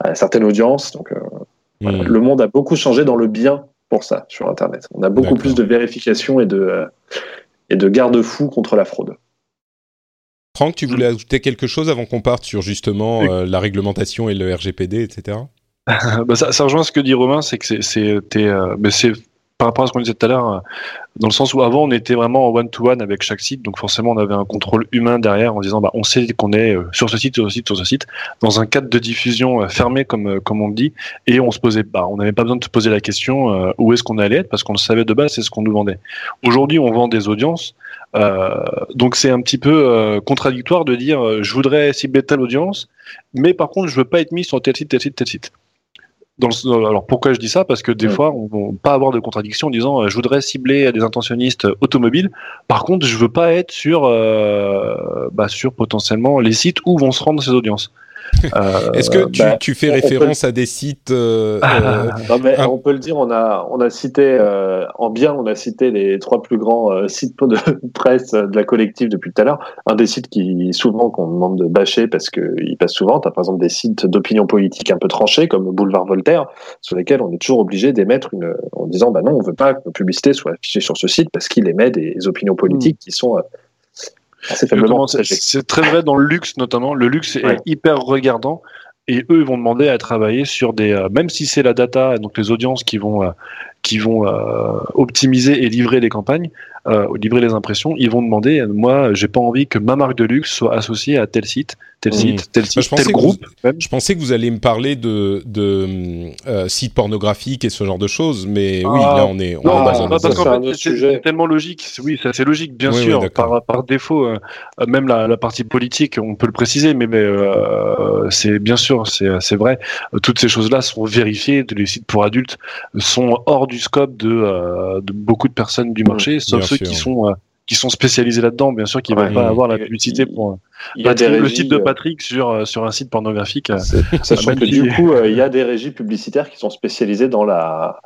à certaines audiences. Donc mmh. le monde a beaucoup changé dans le bien pour ça sur Internet. On a beaucoup plus de vérification et de, et de garde-fous contre la fraude. Franck, tu voulais ajouter quelque chose avant qu'on parte sur justement la réglementation et le RGPD, etc. bah, ça, ça, rejoint ce que dit Romain, c'est que c'est, euh, par rapport à ce qu'on disait tout à l'heure, euh, dans le sens où avant on était vraiment en one-to-one avec chaque site, donc forcément on avait un contrôle humain derrière en disant bah, on sait qu'on est euh, sur ce site, sur ce site, sur ce site, dans un cadre de diffusion euh, fermé comme, comme on le dit, et on se posait bah, on n'avait pas besoin de se poser la question où est-ce qu'on allait être parce qu'on le savait de base, c'est ce qu'on nous vendait. Aujourd'hui on vend des audiences, donc c'est un petit peu contradictoire de dire je voudrais cibler telle audience, mais par contre je veux pas être mis sur tel site, tel site, tel site alors pourquoi je dis ça? Parce que des fois, on ne pas avoir de contradiction en disant euh, je voudrais cibler des intentionnistes automobiles. Par contre, je veux pas être sur, euh, bah, sur potentiellement les sites où vont se rendre ces audiences. Euh, Est-ce que tu, bah, tu fais référence à des sites euh, euh non, mais On peut le dire, on a, on a cité, euh, en bien, on a cité les trois plus grands sites de presse de la collective depuis tout à l'heure. Un des sites qui, souvent, qu'on demande de bâcher parce qu'ils passent souvent, tu as par exemple des sites d'opinion politique un peu tranchés, comme Boulevard Voltaire, sur lesquels on est toujours obligé d'émettre une, en disant, bah non, on veut pas que nos publicités soient affichées sur ce site parce qu'il émet des opinions politiques qui sont c'est très vrai dans le luxe notamment. Le luxe est hyper regardant. Et eux ils vont demander à travailler sur des euh, même si c'est la data donc les audiences qui vont euh, qui vont euh, optimiser et livrer les campagnes livrer les impressions ils vont demander moi j'ai pas envie que ma marque de luxe soit associée à tel site tel mmh. site, tel site, tel groupe. je pensais que vous alliez me parler de, de euh, sites pornographiques et ce genre de choses, mais oui, ah. là on est, on non, est dans un... c'est tellement logique. Oui, c'est logique, bien sûr. par, par, défaut, euh, même la, la, partie politique, on peut le préciser, mais, mais euh, c'est bien sûr, c'est vrai. Toutes ces choses-là sont vérifiées. Les sites pour adultes sont hors du scope de, euh, de beaucoup de personnes du mmh, marché, sauf ceux qui sont euh, qui sont spécialisés là-dedans, bien sûr, qui ne vont pas avoir la publicité pour il y a le site de euh, Patrick sur, euh, sur un site pornographique. Sachant que du coup, euh, il y a des régies publicitaires qui sont spécialisées dans la,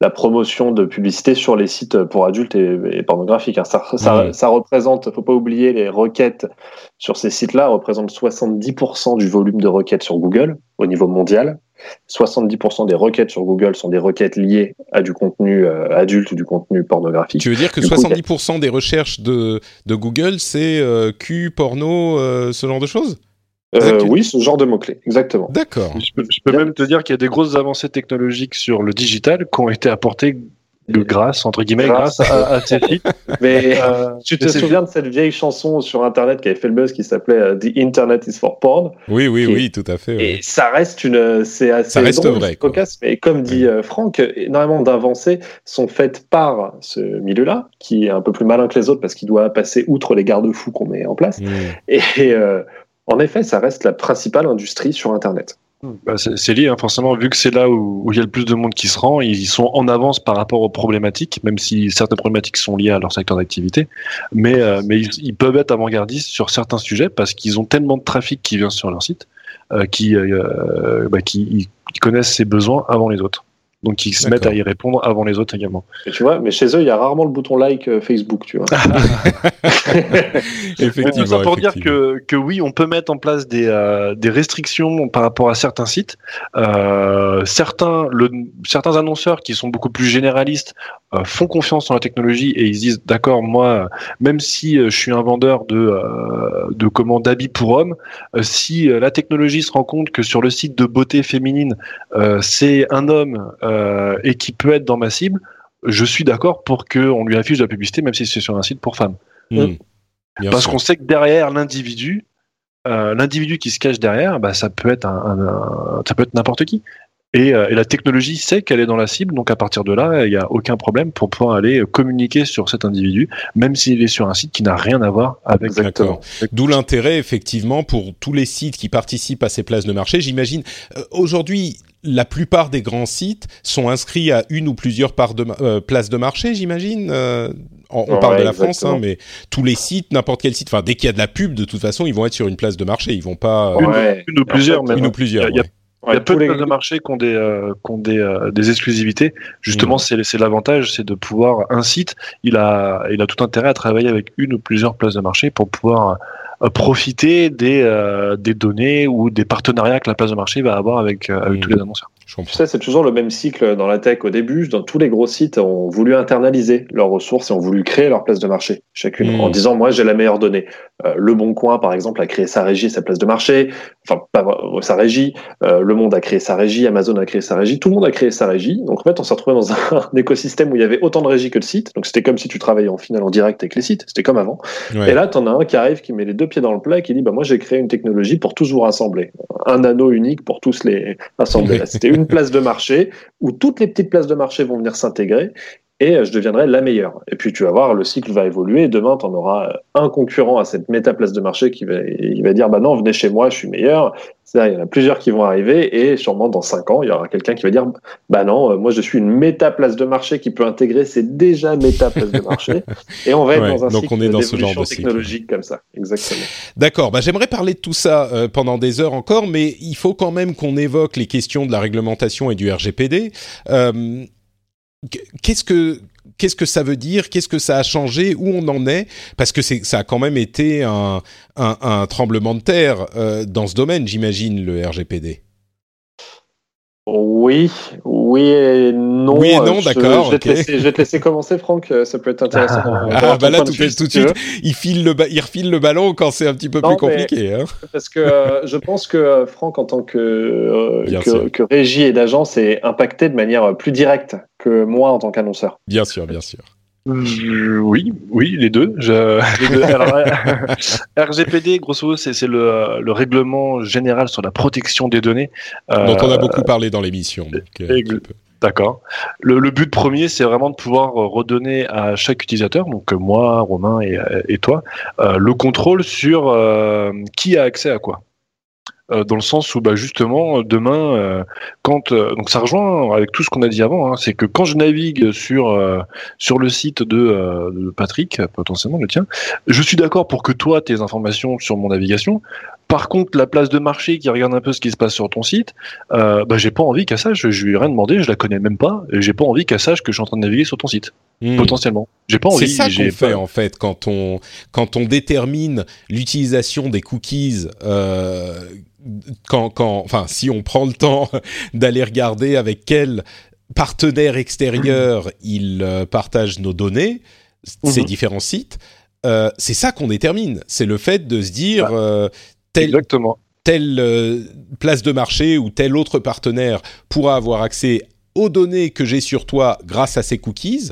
la promotion de publicité sur les sites pour adultes et, pornographiques. Hein. Ça, ça, ça, représente, faut pas oublier, les requêtes sur ces sites-là représentent 70% du volume de requêtes sur Google au niveau mondial. 70% des requêtes sur Google sont des requêtes liées à du contenu euh, adulte ou du contenu pornographique. Tu veux dire que 70% des recherches de, de Google, c'est euh, Q, porno, euh, ce genre de choses? Oui, ce genre de mots-clés, exactement. D'accord. Je peux, même te dire qu'il y a des grosses avancées technologiques sur le digital qui ont été apportées grâce entre guillemets grâce, à, sites. Mais euh, tu te souviens de cette vieille chanson sur internet qui avait fait le buzz qui s'appelait euh, The Internet is for porn Oui, oui, oui, tout à fait. Et ça reste une, c'est assez ça reste vrai, cocasse, mais comme dit euh, Franck, énormément d'avancées sont faites par ce milieu-là qui est un peu plus malin que les autres parce qu'il doit passer outre les garde-fous qu'on met en place. Mm. Et en effet, ça reste la principale industrie sur Internet. Bah, c'est lié, hein, forcément, vu que c'est là où, il y a le plus de monde qui se rend, ils sont en avance par rapport aux problématiques, même si certaines problématiques sont liées à leur secteur d'activité, mais, euh, ils, peuvent être avant-gardistes sur certains sujets parce qu'ils ont tellement de trafic qui vient sur leur site, euh, qui, euh, bah, qui connaissent ses besoins avant les autres donc ils se mettent à y répondre avant les autres également. tu vois, mais chez eux, il y a rarement le bouton like euh, Facebook, tu vois. effectivement. Ça pour dire que, que oui, on peut mettre en place des, euh, des restrictions par rapport à certains sites. Euh, certains, le, certains annonceurs qui sont beaucoup plus généralistes font confiance en la technologie et ils se disent d'accord, moi, même si je suis un vendeur de, de commandes d'habits pour hommes, si la technologie se rend compte que sur le site de beauté féminine, c'est un homme euh, et qui peut être dans ma cible, je suis d'accord pour qu'on lui affiche de la publicité, même si c'est sur un site pour femmes. Hmm. Parce qu'on sait que derrière l'individu, euh, l'individu qui se cache derrière, bah, ça peut être un, ça peut être n'importe qui. Et, euh, et, la technologie sait qu'elle est dans la cible, donc à partir de là, il n'y a aucun problème pour pouvoir aller communiquer sur cet individu, même s'il est sur un site qui n'a rien à voir avec. Exactement. D'où l'intérêt, effectivement, pour tous les sites qui participent à ces places de marché. J'imagine, aujourd'hui, la plupart des grands sites sont inscrits à une ou plusieurs de, euh, places de marché, j'imagine. Euh, on, parle de la France, hein, mais tous les sites, n'importe quel site, enfin dès qu'il y a de la pub, de toute façon, ils vont être sur une place de marché. Ils vont pas euh, une, ou plusieurs, une ou plusieurs. Il y a, peu de places de marché qui ont des, qui ont des, des exclusivités. Justement, mm. c'est l'avantage, c'est de pouvoir un site, il a, il a tout intérêt à travailler avec une ou plusieurs places de marché pour pouvoir euh, profiter des, euh, des données ou des partenariats que la place de marché va avoir avec, euh, avec mmh. tous les annonceurs. Tu sais, c'est toujours le même cycle dans la tech. Au début, dans tous les gros sites ont voulu internaliser leurs ressources et ont voulu créer leur place de marché, chacune, mmh. en disant moi j'ai la meilleure donnée. Euh, le Bon Coin, par exemple, a créé sa régie et sa place de marché. Enfin, pas sa régie. Euh, le Monde a créé sa régie. Amazon a créé sa régie. Tout le monde a créé sa régie. Donc en fait, on s'est retrouvé dans un, écosystème où il y avait autant de régies que de sites. Donc c'était comme si tu travaillais en finale en direct avec les sites. C'était comme avant. Et là, t'en as un qui arrive, qui met les deux pieds dans le plat et qui dit bah moi j'ai créé une technologie pour tous vous rassembler. Un anneau unique pour tous les rassembler. C'était une place de marché où toutes les petites places de marché vont venir s'intégrer et euh, je deviendrai la meilleure. Et puis tu vas voir, le cycle va évoluer. Et demain, tu en auras euh, un concurrent à cette méta place de marché qui va, il va dire bah non, venez chez moi, je suis meilleur. il y en a plusieurs qui vont arriver et sûrement dans cinq ans, il y aura quelqu'un qui va dire bah non, euh, moi je suis une méta place de marché qui peut intégrer, c'est déjà méta place de marché. Et on va être dans un donc cycle on est dans ce genre de technologique comme ça. Exactement. D'accord. Bah j'aimerais parler de tout ça pendant des heures encore, mais il faut quand même qu'on évoque les questions de la réglementation et du RGPD. Euh, qu'est-ce que qu'est-ce que ça veut dire? Qu'est-ce que ça a changé? Où on en est? Parce que ça a quand même été un, un, tremblement de terre euh, dans ce domaine, j'imagine, le RGPD. Oui, oui et non. Oui et non, d'accord. Je, je, vais te laisser commencer, Franck. Ça peut être intéressant. Ah, bah là, tout, de, tout de suite, il, file le il refile le ballon quand c'est un petit peu plus compliqué. Hein. Parce que euh, je pense que euh, Franck, en tant que, euh, que, que, régie et d'agence, est impacté de manière plus directe que moi en tant qu'annonceur. Bien sûr, bien sûr. Oui, oui, les deux. RGPD, grosso modo, c'est le, le, règlement général sur la protection des données. dont on a beaucoup parlé dans l'émission. D'accord. Le, but premier, c'est vraiment de pouvoir redonner à chaque utilisateur, donc moi, Romain et, toi, le contrôle sur qui a accès à quoi. Euh, dans le sens où bah, justement demain, euh, quand euh, donc ça rejoint avec tout ce qu'on a dit avant, hein, c'est que quand je navigue sur sur le site de, de, Patrick, potentiellement le tien, je suis d'accord pour que toi tes informations sur mon navigation. Par contre, la place de marché qui regarde un peu ce qui se passe sur ton site, euh, bah, j'ai pas envie qu'elle sache. Je lui ai rien demandé, je la connais même pas, et j'ai pas envie qu'elle sache que je suis en train de naviguer sur ton site. Hmm. Potentiellement. J'ai pas envie. C'est ça qu'on fait en fait quand on quand on détermine l'utilisation des cookies. Euh, quand, quand, enfin, si on prend le temps d'aller regarder avec quel partenaire extérieur il euh, partage nos données, ces mhm. différents sites, euh, c'est ça qu'on détermine. C'est le fait de se dire bah, euh, Exactement. telle euh, place de marché ou tel autre partenaire pourra avoir accès aux données que j'ai sur toi grâce à ces cookies.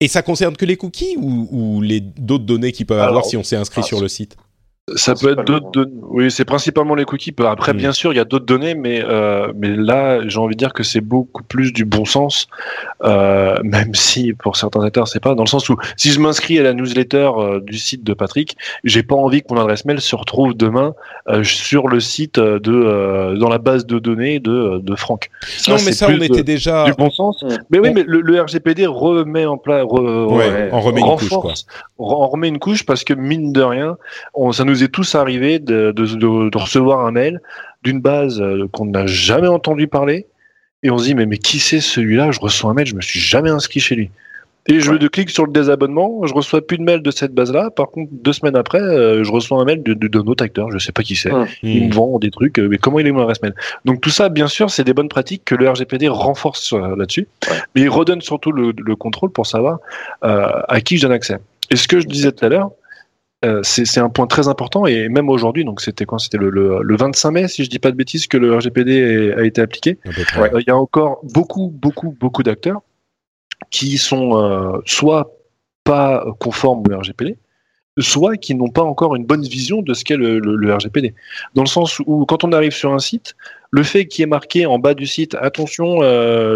Et ça concerne que les cookies ou, les d'autres données qu'ils peuvent avoir si on s'est inscrit sur le site? Ça peut être d'autres données. Oui, c'est principalement les cookies. Après, hmm. bien sûr, il y a d'autres données, mais euh, mais là, j'ai envie de dire que c'est beaucoup plus du bon sens, euh, même si pour certains acteurs, c'est pas dans le sens où si je m'inscris à la newsletter euh, du site de Patrick, j'ai pas envie que mon adresse mail se retrouve demain euh, sur le site de euh, dans la base de données de de Franck. non, mais ça, on était déjà du bon sens. Hmm. Mais oui, mais le, RGPD remet en place, ouais, on remet une couche, quoi. On remet une couche parce que mine de rien, on, ça nous est tous arrivé de, recevoir un mail d'une base euh, qu'on n'a jamais entendu parler, et on se dit mais, mais qui c'est celui-là? Je reçois un mail, je me suis jamais inscrit chez lui. Et je ouais. clique sur le désabonnement, je reçois plus de mail de cette base-là. Par contre, deux semaines après, euh, je reçois un mail de, de, autre acteur, je sais pas qui c'est. Il me vend des trucs, euh, mais comment il est mon adresse mail? Donc tout ça, bien sûr, c'est des bonnes pratiques que le RGPD renforce là-dessus, mais il redonne surtout le, contrôle pour savoir à qui je donne accès. Et ce que je disais tout à l'heure, euh, c'est un point très important et même aujourd'hui, donc c'était quand C'était le, le, 25 mai, si je dis pas de bêtises, que le RGPD a été appliqué. Euh, il y a encore beaucoup, beaucoup, beaucoup d'acteurs qui sont euh, soit pas conformes au RGPD, soit qui n'ont pas encore une bonne vision de ce qu'est le, le, RGPD. Dans le sens où, quand on arrive sur un site, le fait qu'il est marqué en bas du site, attention,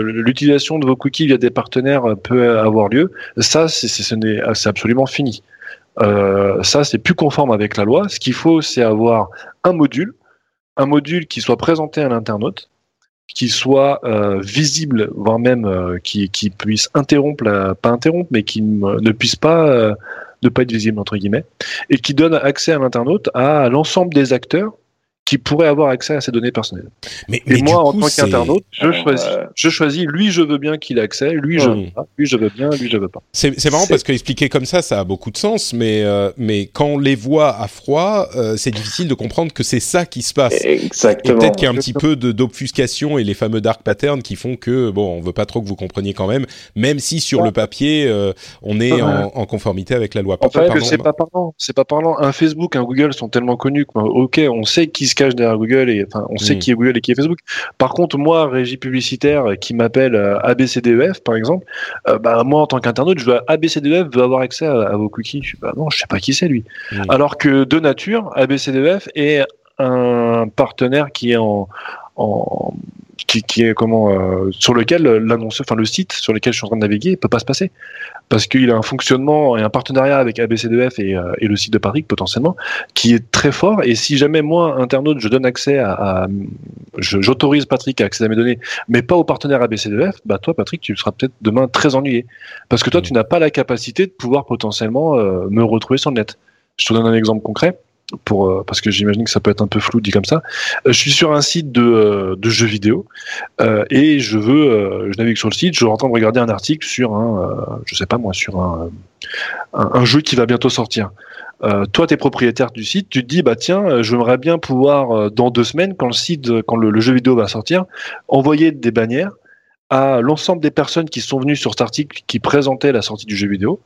l'utilisation de vos cookies via des partenaires peut avoir lieu, ça, c'est absolument fini. Euh, ça, c'est plus conforme avec la loi. Ce qu'il faut, c'est avoir un module, un module qui soit présenté à l'internaute, qui soit euh, visible, voire même euh, qui, qui, puisse interrompre, pas interrompre, mais qui ne puisse pas ne pas être visible entre guillemets, et qui donne accès à l'internaute à l'ensemble des acteurs qui pourrait avoir accès à ces données personnelles. Mais, Et moi, en tant qu'internaute, je Euh, choisis, je choisis, lui, je veux bien qu'il ait accès, lui, je veux pas, lui, je veux bien, lui, je veux pas. C'est c'est marrant parce que expliquer comme ça, ça a beaucoup de sens, mais euh, mais quand on les voit à froid, euh, c'est difficile de comprendre que c'est ça qui se passe. Exactement. peut-être qu'il y a un petit peu de d'obfuscation et les fameux dark patterns qui font que bon, on veut pas trop que vous compreniez quand même, même si sur Ouais. le papier euh, on est Ouais. en, en conformité avec la loi. En fait, c'est pas parlant. C'est pas parlant. Un Facebook, un Google sont tellement connus que, ok, on sait qui se cache derrière Google et enfin, on sait Mm. qui est Google et qui est Facebook. Par contre, moi, régie publicitaire qui m'appelle euh, ABCDEF, par exemple, euh, bah, moi, en tant qu'internaute, je veux ABCDEF veut avoir accès à, à vos cookies. Je dis, bah non, je sais pas qui c'est lui. Mm. Alors que de nature, ABCDEF est un partenaire qui est en, en qui, qui est comment euh, sur lequel l'annonceur, enfin le site sur lequel je suis en train de naviguer, peut pas se passer parce qu'il a un fonctionnement et un partenariat avec ABCDF et, euh, et le site de Patrick potentiellement qui est très fort. Et si jamais moi, internaute, je donne accès à, à- j'autorise Patrick à accéder à mes données, mais pas au partenaire ABCDF, bah toi, Patrick, tu seras peut-être demain très ennuyé parce que toi, Mm. tu n'as pas la capacité de pouvoir potentiellement euh, me retrouver sur le net. Je te donne un exemple concret. Pour, euh, parce que j'imagine que ça peut être un peu flou dit comme ça. Euh, je suis sur un site de, euh, de jeux vidéo et je veux, je navigue sur le site, je suis en train de regarder un article sur un, je sais pas moi, sur un, un, jeu qui va bientôt sortir. Toi, tu es propriétaire du site, tu te dis, bah tiens, j'aimerais bien pouvoir, dans deux semaines, quand le site, quand le, jeu vidéo va sortir, envoyer des bannières à l'ensemble des personnes qui sont venues sur cet article qui présentait la sortie du jeu vidéo,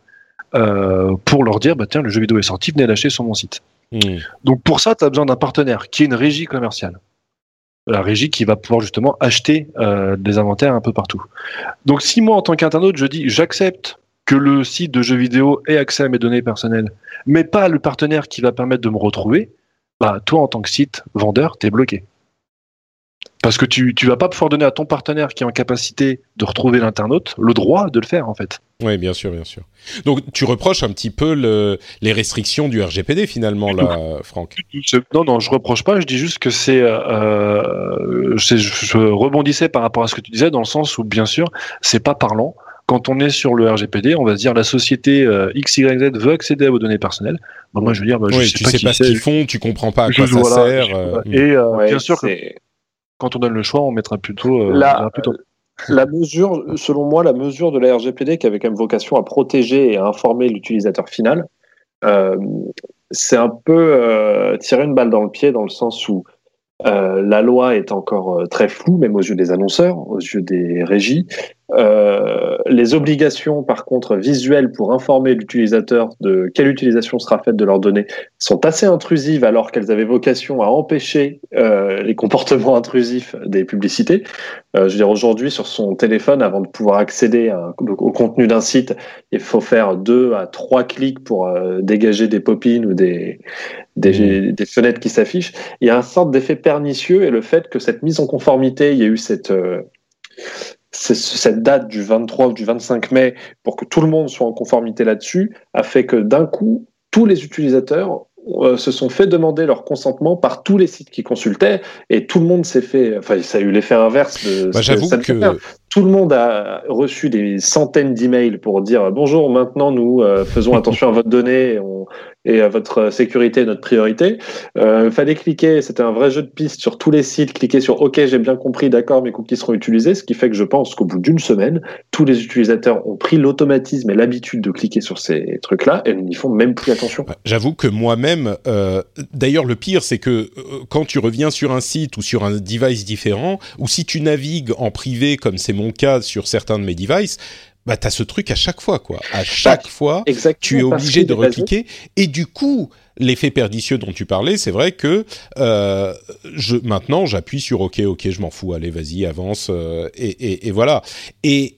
pour leur dire, bah tiens, le jeu vidéo est sorti, venez l'acheter sur mon site. Hmm. Donc pour ça, tu as besoin d'un partenaire qui est une régie commerciale. La régie qui va pouvoir justement acheter euh, des inventaires un peu partout. Donc si moi, en tant qu'internaute, je dis j'accepte que le site de jeux vidéo ait accès à mes données personnelles, mais pas le partenaire qui va permettre de me retrouver, bah toi, en tant que site vendeur, t'es bloqué. Parce que tu, tu vas pas pouvoir donner à ton partenaire qui est en capacité de retrouver l'internaute le droit de le faire, en fait. Oui, bien sûr, bien sûr. Donc tu reproches un petit peu le, les restrictions du RGPD finalement là, Franck. Non, non, je reproche pas. Je dis juste que c'est. Euh, c'est- je, je rebondissais par rapport à ce que tu disais, dans le sens où, bien sûr, c'est pas parlant. Quand on est sur le RGPD, on va se dire la société euh, XYZ veut accéder à vos données personnelles. Bon, moi, je veux dire, bah, je Oui, sais tu pas sais qui pas ce qu'ils font, tu comprends pas à Je- quoi ça voilà, sert. je- euh, Et euh, Ouais, bien sûr que quand on donne le choix, on mettra plutôt. euh, on plutôt. La mesure, selon moi, la mesure de la RGPD qui avait quand même vocation à protéger et à informer l'utilisateur final, euh, c'est un peu euh, tirer une balle dans le pied dans le sens où euh, la loi est encore euh, très floue, même aux yeux des annonceurs, aux yeux des régies. Euh, les obligations, par contre, visuelles pour informer l'utilisateur de quelle utilisation sera faite de leurs données sont assez intrusives alors qu'elles avaient vocation à empêcher euh, les comportements intrusifs des publicités. Euh, je veux dire, aujourd'hui, sur son téléphone, avant de pouvoir accéder à au contenu d'un site, il faut faire deux à trois clics pour euh, dégager des pop-ins ou des, des, des fenêtres qui s'affichent. Il y a un sorte d'effet pernicieux et le fait que cette mise en conformité, il y a eu cette, euh, cette date du 23 ou du 25 mai pour que tout le monde soit en conformité là-dessus, a fait que d'un coup, tous les utilisateurs euh, se sont fait demander leur consentement par tous les sites qui consultaient et tout le monde s'est fait, enfin ça a eu l'effet inverse de bah, ce ça que faire. tout le monde a reçu des centaines d'emails pour dire bonjour, maintenant nous euh, faisons attention à votre donnée on- et votre sécurité est notre priorité. Euh, fallait cliquer, c'était un vrai jeu de piste sur tous les sites, cliquer sur OK, j'ai bien compris, d'accord, mes cookies seront utilisés, ce qui fait que je pense qu'au bout d'une semaine, tous les utilisateurs ont pris l'automatisme et l'habitude de cliquer sur ces trucs-là et n'y font même plus attention. J'avoue que moi-même, euh, d'ailleurs le pire c'est que euh, quand tu reviens sur un site ou sur un device différent, ou si tu navigues en privé comme c'est mon cas sur certains de mes devices, bah t'as ce truc à chaque fois quoi. À chaque fois, Exactement. tu es obligé de recliquer. Et du coup, l'effet pernicieux dont tu parlais, c'est vrai que euh, je, maintenant j'appuie sur OK, OK, je m'en fous, allez, vas-y, avance, euh, et, et, et voilà. Et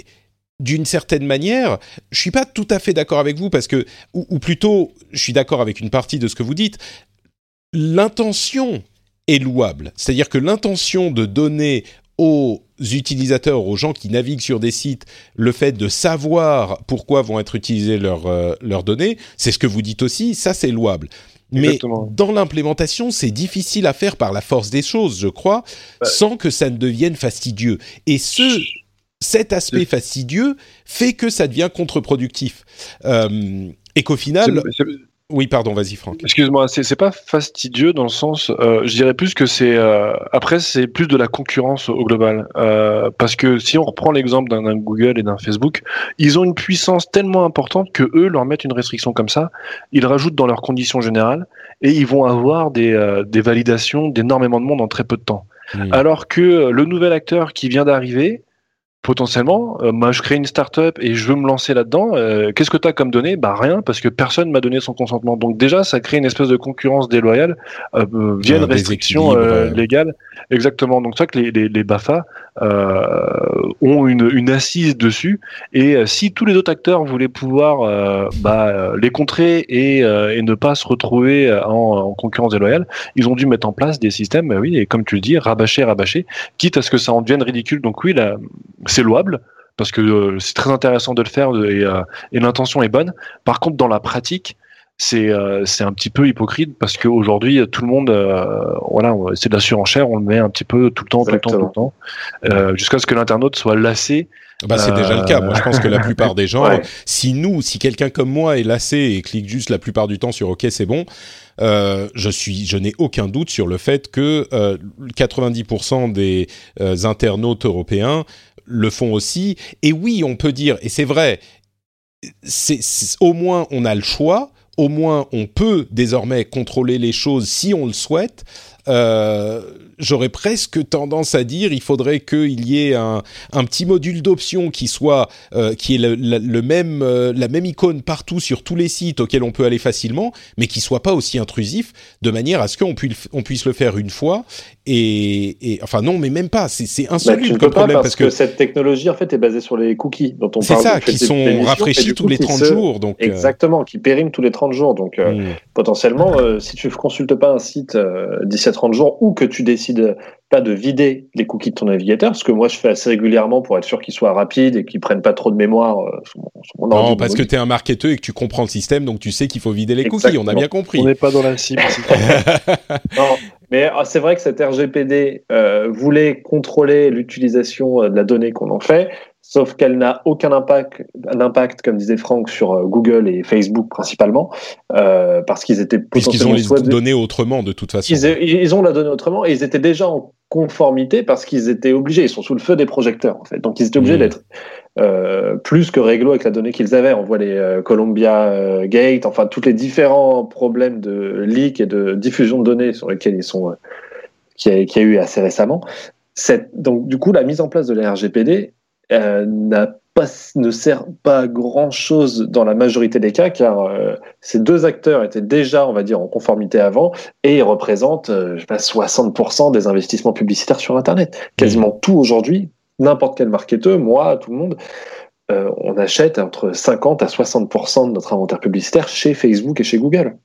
d'une certaine manière, je suis pas tout à fait d'accord avec vous parce que, ou, ou plutôt, je suis d'accord avec une partie de ce que vous dites. L'intention est louable, c'est-à-dire que l'intention de donner aux utilisateurs, aux gens qui naviguent sur des sites, le fait de savoir pourquoi vont être utilisées leurs euh, leurs données, c'est ce que vous dites aussi, ça c'est louable. Mais Exactement. dans l'implémentation, c'est difficile à faire par la force des choses, je crois, Ouais. sans que ça ne devienne fastidieux. Et ce, cet aspect fastidieux fait que ça devient contre-productif. Euh, et qu'au final, Oui, pardon, vas-y Franck. Excuse-moi, c'est pas fastidieux dans le sens, euh, je dirais plus que c'est euh, après c'est plus de la concurrence au global, euh, parce que si on reprend l'exemple d'un Google et d'un Facebook, ils ont une puissance tellement importante que eux leur mettent une restriction comme ça, ils rajoutent dans leurs conditions générales et ils vont avoir des, euh, des validations d'énormément de monde en très peu de temps. Alors que le nouvel acteur qui vient d'arriver, potentiellement, euh, moi je crée une startup et je veux me lancer là-dedans, euh, qu'est-ce que tu as comme données? Bah rien, parce que personne m'a donné son consentement. Donc déjà, ça crée une espèce de concurrence déloyale euh, euh, via Un une restriction euh, légale. Exactement. Donc c'est ça que les, les, les BAFA euh, ont une, une assise dessus. Et euh, si tous les autres acteurs voulaient pouvoir euh, bah, les contrer et, euh, et ne pas se retrouver en, en concurrence déloyale, ils ont dû mettre en place des systèmes, bah oui, et comme tu le dis, rabâcher, rabâcher, quitte à ce que ça en devienne ridicule. Donc oui, là, c'est louable parce que euh, c'est très intéressant de le faire et, euh, et l'intention est bonne. Par contre, dans la pratique, c'est euh, c'est un petit peu hypocrite parce qu'aujourd'hui, tout le monde, euh, voilà, c'est de la surenchère, on le met un petit peu tout le temps, tout le temps, tout le temps, euh, jusqu'à ce que l'internaute soit lassé. Bah, c'est déjà le cas. Moi, je pense que la plupart des gens, Ouais. si nous, si quelqu'un comme moi est lassé et clique juste la plupart du temps sur OK, c'est bon, euh, je suis, je n'ai aucun doute sur le fait que euh, 90% des euh, internautes européens le font aussi. Et oui, on peut dire, et c'est vrai, c'est au moins on a le choix. Au moins, on peut désormais contrôler les choses si on le souhaite. Euh, J'aurais presque tendance à dire, il faudrait qu'il y ait un, un petit module d'option qui soit euh, qui est le, le- le même euh, la même icône partout sur tous les sites auxquels on peut aller facilement, mais qui soit pas aussi intrusif, de manière à ce qu'on puisse on puisse le faire une fois et, et enfin non, mais même pas. C'est c'est Bah, insoluble peux comme problème parce, que, cette technologie en fait est basée sur les cookies dont on c'est parle ça depuis qui sont rafraîchis tous les qui 30 se- jours, donc euh, Exactement, qui périment tous les 30 jours. Donc hmm. potentiellement, si tu ne consultes pas un site d'ici à 30 jours ou que tu décides pas de vider les cookies de ton navigateur, ce que moi je fais assez régulièrement pour être sûr qu'ils soient rapides et qu'ils prennent pas trop de mémoire euh, sur mon, sur mon Non, parce que tu es un marketeur et que tu comprends le système, donc tu sais qu'il faut vider les cookies. On a Exactement. bien compris. On n'est pas dans la cible. Non, mais ah, c'est vrai que cette RGPD euh, voulait contrôler l'utilisation euh, de la donnée qu'on en fait, sauf qu'elle n'a aucun impact, impact, comme disait Franck, sur euh, Google et Facebook principalement, euh, parce qu'ils étaient Puisqu'ils ont potentiellement les données autrement de toute façon. ils, ils ont la donnée autrement et ils étaient déjà en conformité parce qu'ils étaient obligés, ils sont sous le feu des projecteurs en fait, donc ils étaient obligés Mhm. d'être euh, plus que réglo avec la donnée qu'ils avaient. On voit les euh, Columbia euh, Gate, enfin tous les différents problèmes de leak et de diffusion de données sur lesquels ils sont, euh, qui a, qui a eu assez récemment. Cette, donc du coup, la mise en place de la RGPD euh, n'a pas, ne sert pas à grand chose dans la majorité des cas, car euh, ces deux acteurs étaient déjà, on va dire, en conformité avant, et ils représentent, euh, je sais pas, 60% des investissements publicitaires sur Internet. Quasiment tout aujourd'hui, n'importe quel marketeur, moi, tout le monde, euh, on achète entre 50 à 60% de notre inventaire publicitaire chez Facebook et chez Google.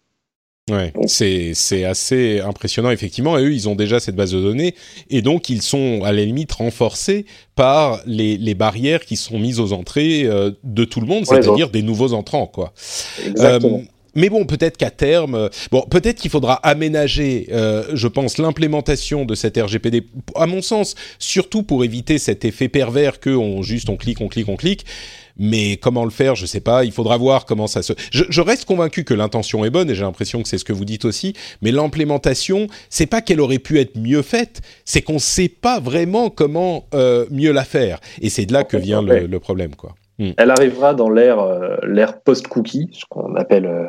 Ouais, c'est c'est assez impressionnant effectivement. Et eux, ils ont déjà cette base de données et donc ils sont à la limite renforcés par les, les barrières qui sont mises aux entrées euh, de tout le monde, c'est-à-dire des nouveaux entrants, quoi. Exactement. Euh, mais bon, peut-être qu'à terme, euh, bon, peut-être qu'il faudra aménager, euh, je pense, l'implémentation de cette RGPD. À mon sens, surtout pour éviter cet effet pervers que on juste on clique, on clique, on clique. Mais comment le faire, je sais pas. Il faudra voir comment ça se. Je, je reste convaincu que l'intention est bonne et j'ai l'impression que c'est ce que vous dites aussi. Mais l'implémentation, c'est pas qu'elle aurait pu être mieux faite, c'est qu'on sait pas vraiment comment euh, mieux la faire. Et c'est de là que vient le, le problème, quoi. Hmm. Elle arrivera dans l'ère euh, l'ère post-cookie, ce qu'on appelle euh,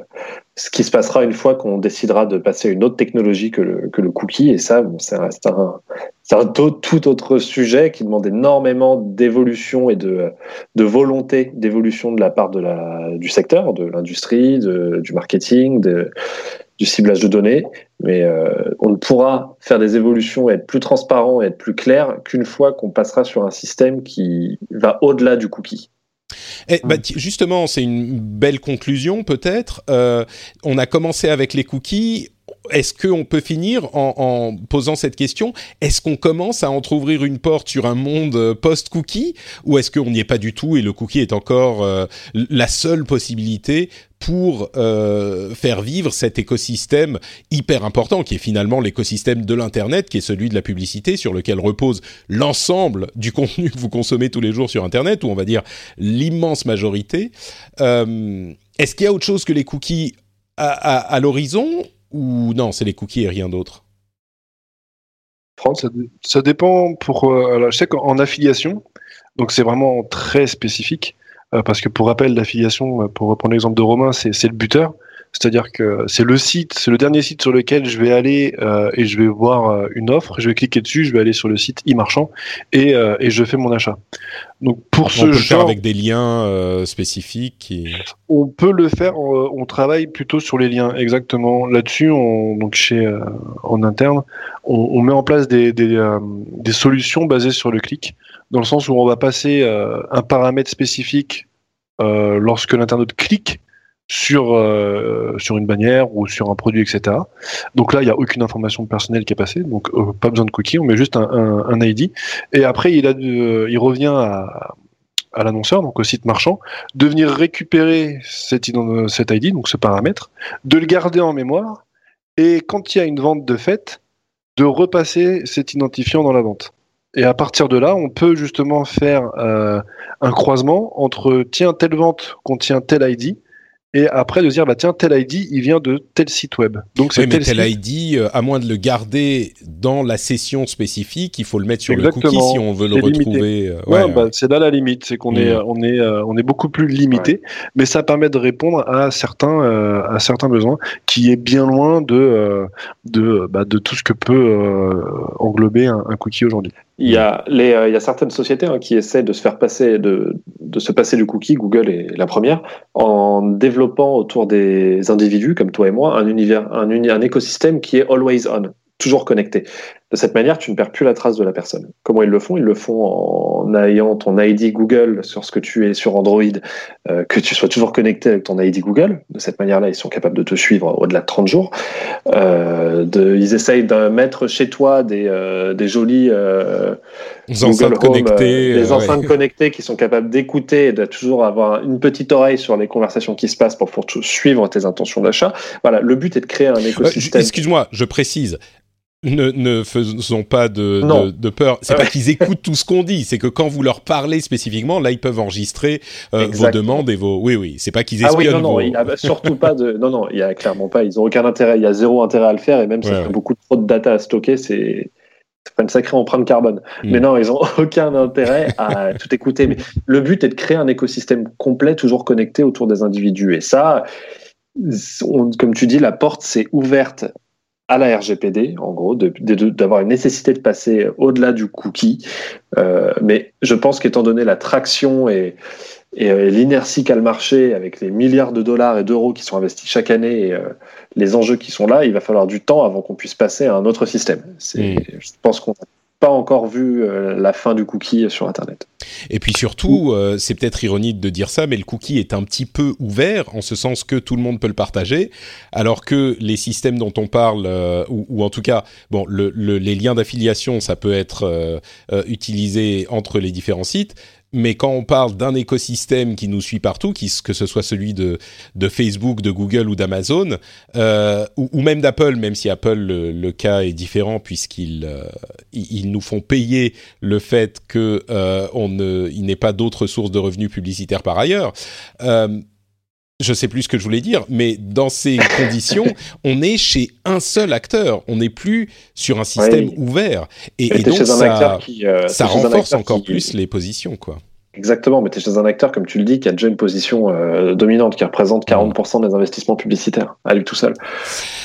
ce qui se passera une fois qu'on décidera de passer à une autre technologie que le, cookie. Et ça, c'est un, tout, autre sujet qui demande énormément d'évolution et de, volonté d'évolution de la part de la, du secteur, de l'industrie, du marketing, du ciblage de données. Mais euh, on ne pourra faire des évolutions être plus transparent et être plus clair qu'une fois qu'on passera sur un système qui va au-delà du cookie. Eh, bah, justement, c'est une belle conclusion peut-être. Euh, on a commencé avec les cookies. Est-ce qu'on peut finir en, posant cette question Est-ce qu'on commence à entrouvrir une porte sur un monde post-cookie ou est-ce qu'on n'y est pas du tout et le cookie est encore euh, la seule possibilité pour euh, faire vivre cet écosystème hyper important qui est finalement l'écosystème de l'internet qui est celui de la publicité sur lequel repose l'ensemble du contenu que vous consommez tous les jours sur internet ou on va dire l'immense majorité. Euh, est-ce qu'il y a autre chose que les cookies à, l'horizon? Ou non, c'est les cookies et rien d'autre? Ça, ça, dépend pour. alors, je sais qu'en affiliation, donc c'est vraiment très spécifique, parce que pour rappel, l'affiliation, pour reprendre l'exemple de Romain, c'est le buteur. C'est-à-dire que c'est le site, c'est le dernier site sur lequel je vais aller euh, et je vais voir euh, une offre, je vais cliquer dessus, je vais aller sur le site e-marchand et, euh, et je fais mon achat. Donc pour ce on peut genre, le faire avec des liens spécifiques. On peut le faire. On, travaille plutôt sur les liens exactement là-dessus. On, donc chez en interne, on, on, met en place des, des, des solutions basées sur le clic, dans le sens où on va passer un paramètre spécifique lorsque l'internaute clique sur, euh, sur une bannière ou sur un produit, etc. Donc là, il n'y a aucune information personnelle qui est passée, donc euh, pas besoin de cookie, on met juste un, un, ID. Et après, il, a il revient à, à l'annonceur, donc au site marchand, de venir récupérer cet, cet ID, donc ce paramètre, de le garder en mémoire, et quand il y a une vente de fait, de repasser cet identifiant dans la vente. Et à partir de là, on peut justement faire euh, un croisement entre tiens, telle vente contient tel ID, et après de dire bah tiens tel ID il vient de tel site web. Donc c'est tel, ID euh, à moins de le garder dans la session spécifique il faut le mettre sur le cookie si on veut le retrouver euh, ouais, bah, c'est là la limite c'est qu'on est mm. on est euh, on est beaucoup plus limité. Mais ça permet de répondre à certains à certains besoins qui est bien loin de de bah, de tout ce que peut englober un, un cookie aujourd'hui il y, a les, il y a certaines sociétés hein, qui essaient de se faire passer, de, se passer du cookie, Google est la première, en développant autour des individus comme toi et moi un univers, un, un écosystème qui est always on, toujours connecté. De cette manière, tu ne perds plus la trace de la personne. Comment ils le font? Ils le font en ayant ton ID Google sur ce que tu es sur Android, euh, que tu sois toujours connecté avec ton ID Google. De cette manière-là, ils sont capables de te suivre au-delà de 30 jours. Euh, de, ils essayent de mettre chez toi des, euh, des jolis euh, enceintes connectées, des enceintes connectées qui sont capables d'écouter et de toujours avoir une petite oreille sur les conversations qui se passent pour, pour suivre tes intentions d'achat. Voilà, le but est de créer un écosystème. Excuse-moi, je précise ne, ne faisons pas de, de, de peur. C'est pas qu'ils écoutent tout ce qu'on dit, c'est que quand vous leur parlez spécifiquement, là ils peuvent enregistrer euh, vos demandes et vos. Oui, oui, c'est pas qu'ils espionnent. Ah oui, non, non, il y a surtout pas de. Non, non, il y a clairement pas. Ils ont aucun intérêt. Il y a zéro intérêt à le faire et même ça fait beaucoup trop de data à stocker, c'est une sacrée empreinte carbone. Hmm. Mais non, ils ont aucun intérêt à tout écouter. Mais le but est de créer un écosystème complet, toujours connecté autour des individus. Et ça, comme tu dis, la porte s'est ouverte à la RGPD, en gros, d'avoir une nécessité de passer au-delà du cookie. Euh, mais je pense qu'étant donné la traction et, euh, l'inertie qu'a le marché, avec les milliards de dollars et d'euros qui sont investis chaque année et euh, les enjeux qui sont là, il va falloir du temps avant qu'on puisse passer à un autre système. Mm. Je pense qu'on pas encore vu euh, la fin du cookie sur Internet. Et puis surtout, euh, c'est peut-être ironique de dire ça, mais le cookie est un petit peu ouvert en ce sens que tout le monde peut le partager, alors que les systèmes dont on parle, euh, ou, en tout cas, bon, les liens d'affiliation, ça peut être utilisé entre les différents sites, mais quand on parle d'un écosystème qui nous suit partout, que ce soit celui de, Facebook, de Google ou d'Amazon, euh, ou, même d'Apple, même si Apple le, cas est différent puisqu'ils euh, nous font payer le fait que euh, n'est pas d'autres sources de revenus publicitaires par ailleurs. Je sais plus ce que je voulais dire, mais dans ces conditions, on est chez un seul acteur. On n'est plus sur un système ouvert. Et, et donc, ça, euh, ça renforce encore plus les positions, quoi. Exactement, mais tu es chez un acteur, comme tu le dis, qui a déjà une position euh, dominante, qui représente 40% des investissements publicitaires, à lui tout seul.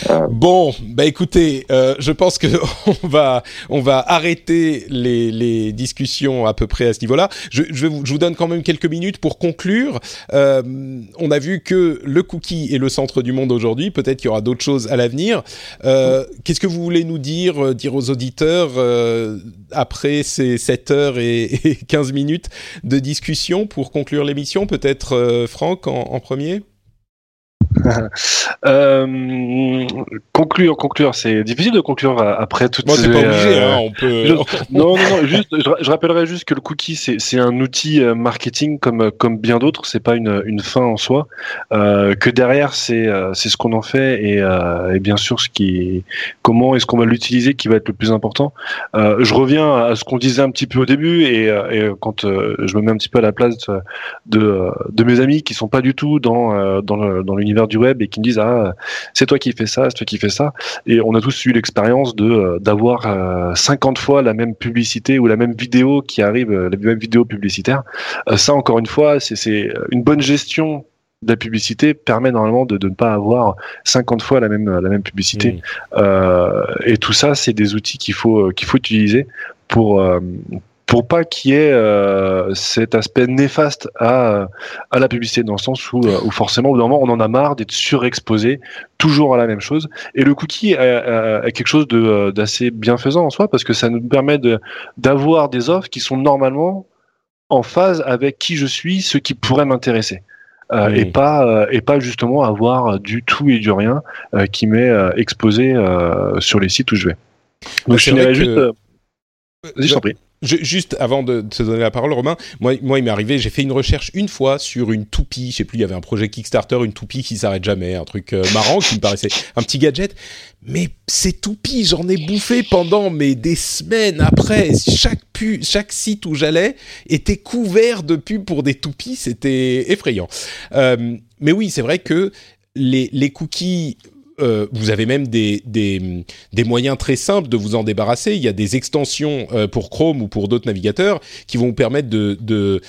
Euh... Bon, bah écoutez, euh, je pense que on va on va arrêter les, les discussions à peu près à ce niveau-là. Je, je, vous, je vous donne quand même quelques minutes pour conclure. On a vu que le cookie est le centre du monde aujourd'hui. Peut-être qu'il y aura d'autres choses à l'avenir. Qu'est-ce que vous voulez nous dire, dire aux auditeurs après ces 7 heures et, et 15 minutes de discussion pour conclure l'émission Peut-être euh, Franck en premier? euh, conclure, conclure, c'est difficile de conclure après toutes Moi, c'est pas obligé, hein, on peut. non, non, non, juste, je, rappellerai juste que le cookie, c'est un outil euh, marketing comme comme bien d'autres. C'est pas une, une fin en soi. Euh, que derrière, c'est euh, c'est ce qu'on en fait et, euh, et, bien sûr ce qui, comment est-ce qu'on va l'utiliser qui va être le plus important. Euh, je reviens à ce qu'on disait un petit peu au début et, et quand je me mets un petit peu à la place de de, de mes amis qui sont pas du tout dans dans l'univers du du web et qui me disent ah c'est toi qui fais ça, c'est toi qui fais ça. Et on a tous eu l'expérience de d'avoir 50 fois la même publicité ou la même vidéo qui arrive, la même vidéo publicitaire. ça encore une fois, c'est une bonne gestion de la publicité permet normalement de, de, ne pas avoir 50 fois la même la même publicité mmh. euh, et tout ça c'est des outils qu'il faut qu'il faut utiliser pour euh, pour pas qu'il y ait euh, cet aspect néfaste à, à la publicité, dans le sens où, euh, où forcément, au bout d'un moment, on en a marre d'être surexposé toujours à la même chose. Et le cookie est, quelque chose d'assez bienfaisant en soi, parce que ça nous permet d'avoir des offres qui sont normalement en phase avec qui je suis, ce qui pourrait m'intéresser. Euh, et pas euh, et pas justement avoir du tout et du rien euh, qui m'est exposé sur les sites où je vais. Donc je finirai juste. Vas-y, je t'en prie juste avant de, te donner la parole, Romain, moi, moi il m'est arrivé, j'ai fait une recherche une fois sur une toupie, je sais plus, il y avait un projet Kickstarter, une toupie qui s'arrête jamais, un truc euh, marrant qui me paraissait un petit gadget. Mais ces toupies, j'en ai bouffé pendant mais des semaines après. Chaque chaque site où j'allais était couvert de pubs pour des toupies, c'était effrayant. Euh, mais oui, c'est vrai que les cookies euh, vous avez même des, des, des, moyens très simples de vous en débarrasser. Il y a des extensions euh, pour Chrome ou pour d'autres navigateurs qui vont vous permettre de, de,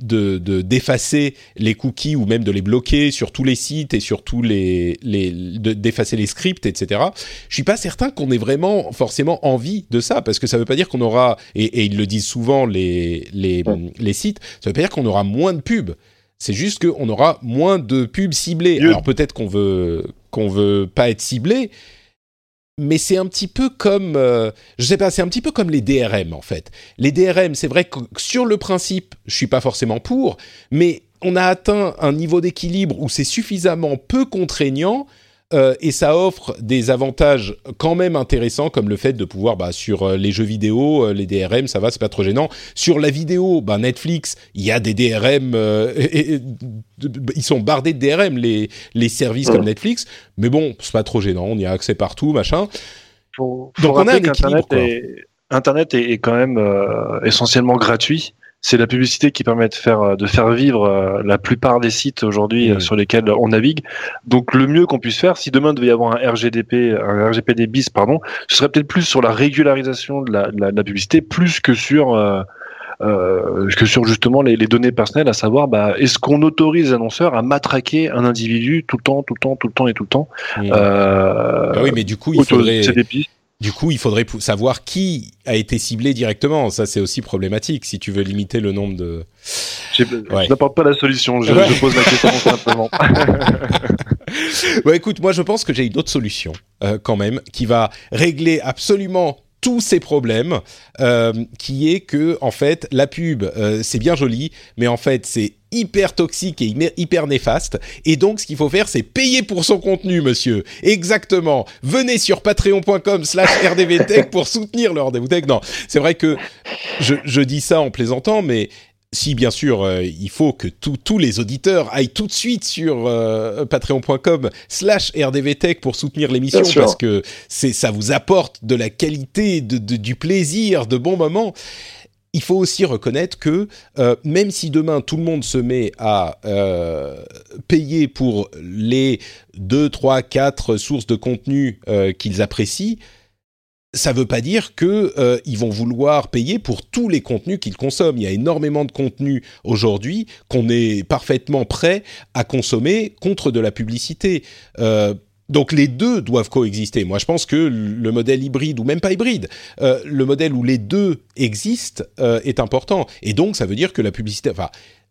de, d'effacer les cookies ou même de les bloquer sur tous les sites et sur tous les, les d'effacer les scripts, etc. Je suis pas certain qu'on ait vraiment forcément envie de ça parce que ça veut pas dire qu'on aura et, et ils le disent souvent les les, les sites, ça veut pas dire qu'on aura moins de pubs. C'est juste qu'on aura moins de pubs ciblées. Alors peut-être qu'on veut qu'on veut pas être ciblé, mais c'est un petit peu comme, euh, je sais pas, c'est un petit peu comme les DRM en fait. Les DRM, c'est vrai que sur le principe, je suis pas forcément pour, mais on a atteint un niveau d'équilibre où c'est suffisamment peu contraignant euh, et ça offre des avantages quand même intéressants comme le fait de pouvoir bah, sur euh, les jeux vidéo, euh, les DRM, ça va, c'est pas trop gênant. Sur la vidéo, bah, Netflix, il y a des DRM, ils sont bardés de DRM les les services comme Netflix, mais bon, c'est pas trop gênant, on y a accès partout, machin. Donc on a un équilibre. Internet est, quand même essentiellement gratuit c'est la publicité qui permet de faire de faire vivre euh, la plupart des sites aujourd'hui euh, sur lesquels on navigue. Donc le mieux qu'on puisse faire, si demain devait y avoir un RGDP, un RGPD bis, pardon, ce serait peut-être plus sur la régularisation de la, de la, publicité, plus que sur euh, euh, que sur justement les, les, données personnelles, à savoir, bah, est-ce qu'on autorise les annonceurs à matraquer un individu tout le temps, tout le temps, tout le temps et tout le temps euh, bah Oui, mais du coup, il faudrait. Du coup, il faudrait savoir qui a été ciblé directement. Ça, c'est aussi problématique si tu veux limiter le nombre de. Ouais. Je n'apporte pas la solution. Je, je pose la question simplement. bon, écoute, moi, je pense que j'ai une autre solution euh, quand même qui va régler absolument tous ces problèmes, euh, qui est que en fait la pub euh, c'est bien joli, mais en fait c'est hyper toxique et hyper néfaste. Et donc, ce qu'il faut faire, c'est payer pour son contenu, monsieur. Exactement. Venez sur patreon.com slash rdvtech pour soutenir le rendez-vous tech. Non, c'est vrai que je, je dis ça en plaisantant, mais si bien sûr euh, il faut que tous les auditeurs aillent tout de suite sur euh, patreon.com slash rdvtech pour soutenir l'émission parce que ça vous apporte de la qualité, de, du plaisir, de bons moments. Il faut aussi reconnaître que euh, même si demain tout le monde se met à payer pour les 2, 3, 4 sources de contenu qu'ils apprécient, ça ne veut pas dire que euh, ils vont vouloir payer pour tous les contenus qu'ils consomment. Il y a énormément de contenus aujourd'hui qu'on est parfaitement prêt à consommer contre de la publicité. Euh, donc les deux doivent coexister. Moi, je pense que le modèle hybride ou même pas hybride, euh, le modèle où les deux existent est important. Et donc, ça veut dire que la publicité, enfin,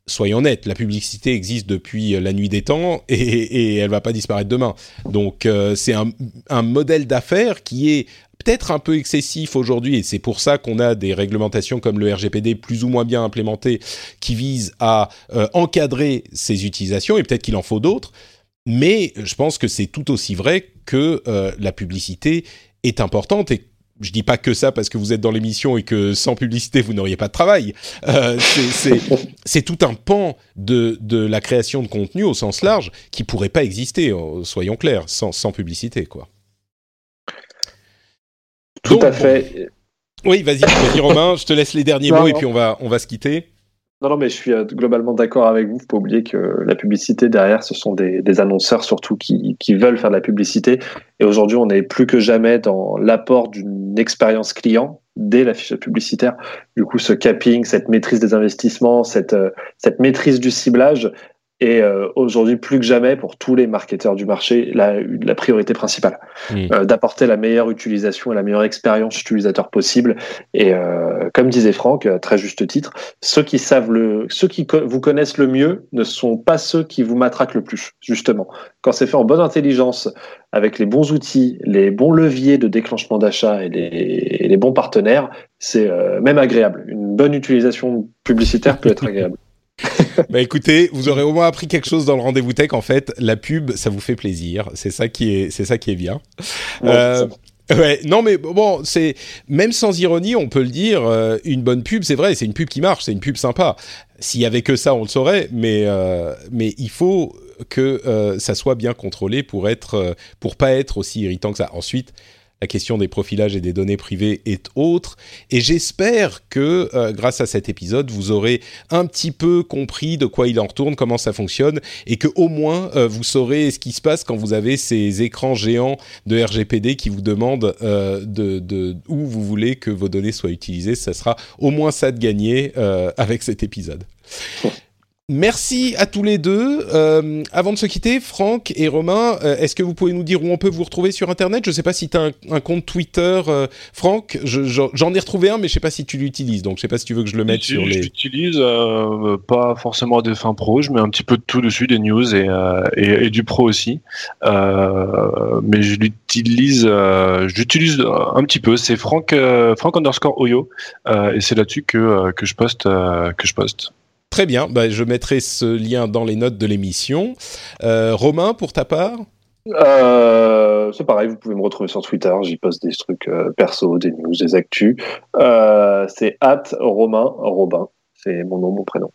soyons honnêtes, la publicité existe depuis la nuit des temps et, et elle va pas disparaître demain. Donc c'est un, modèle d'affaires qui est peut-être un peu excessif aujourd'hui, et c'est pour ça qu'on a des réglementations comme le RGPD plus ou moins bien implémentées qui visent à euh, encadrer ces utilisations, et peut-être qu'il en faut d'autres, mais je pense que c'est tout aussi vrai que euh, la publicité est importante et je dis pas que ça parce que vous êtes dans l'émission et que sans publicité vous n'auriez pas de travail. Euh, c'est tout un pan de, de la création de contenu au sens large qui pourrait pas exister, soyons clairs, sans, sans publicité quoi. Tout à fait. Oui, vas-y, vas-y Romain, je te laisse les derniers mots et puis on va, on va se quitter. Non, non, mais je suis euh, globalement d'accord avec vous. Faut pas oublier que la publicité derrière, ce sont des, annonceurs surtout qui, veulent faire de la publicité. Et aujourd'hui, on est plus que jamais dans l'apport d'une expérience client dès l'affiche publicitaire. Du coup, ce capping, cette maîtrise des investissements, cette, euh, cette maîtrise du ciblage, et euh, aujourd'hui, plus que jamais, pour tous les marketeurs du marché, la, la priorité principale, mmh. euh, d'apporter la meilleure utilisation et la meilleure expérience utilisateur possible. Et euh, comme disait Franck, à très juste titre, ceux qui savent le, ceux qui vous connaissent le mieux ne sont pas ceux qui vous matraquent le plus, justement. Quand c'est fait en bonne intelligence, avec les bons outils, les bons leviers de déclenchement d'achat et les, et les, bons partenaires, c'est euh, même agréable. Une bonne utilisation publicitaire peut être agréable. bah écoutez, vous aurez au moins appris quelque chose dans le rendez-vous tech. En fait, la pub, ça vous fait plaisir. C'est ça qui est, c'est ça qui est bien. Ouais, euh, Ouais, non mais bon, c'est même sans ironie, on peut le dire, euh, une bonne pub, c'est vrai, c'est une pub qui marche, c'est une pub sympa. S'il y avait que ça, on le saurait, mais euh, mais il faut que euh, ça soit bien contrôlé pour être pour pas être aussi irritant que ça. Ensuite, la question des profilages et des données privées est autre. Et j'espère que euh, grâce à cet épisode, vous aurez un petit peu compris de quoi il en retourne, comment ça fonctionne, et que au moins euh, vous saurez ce qui se passe quand vous avez ces écrans géants de RGPD qui vous demandent euh, de, de, où vous voulez que vos données soient utilisées. Ça sera au moins ça de gagner avec cet épisode. Merci à tous les deux. Euh, avant de se quitter, Franck et Romain, euh, est-ce que vous pouvez nous dire où on peut vous retrouver sur Internet? Je ne sais pas si tu as un, un, compte Twitter, euh, Franck. J'en je, ai retrouvé un, mais je ne sais pas si tu l'utilises. Donc, je ne sais pas si tu veux que je le mette sur les... J'utilise euh, pas forcément à des fins pro. Je mets un petit peu de tout dessus, des news et, euh, et, et du pro aussi. mais je l'utilise j'utilise un petit peu. C'est Franck, Franck underscore Oyo. et c'est là-dessus que, que je poste. que je poste. Très bien, bah, je mettrai ce lien dans les notes de l'émission. Euh, Romain, pour ta part? Euh, c'est pareil, vous pouvez me retrouver sur Twitter, j'y poste des trucs euh, perso, des news, des actus. Euh, c'est at Romain Robin, c'est mon nom, mon prénom.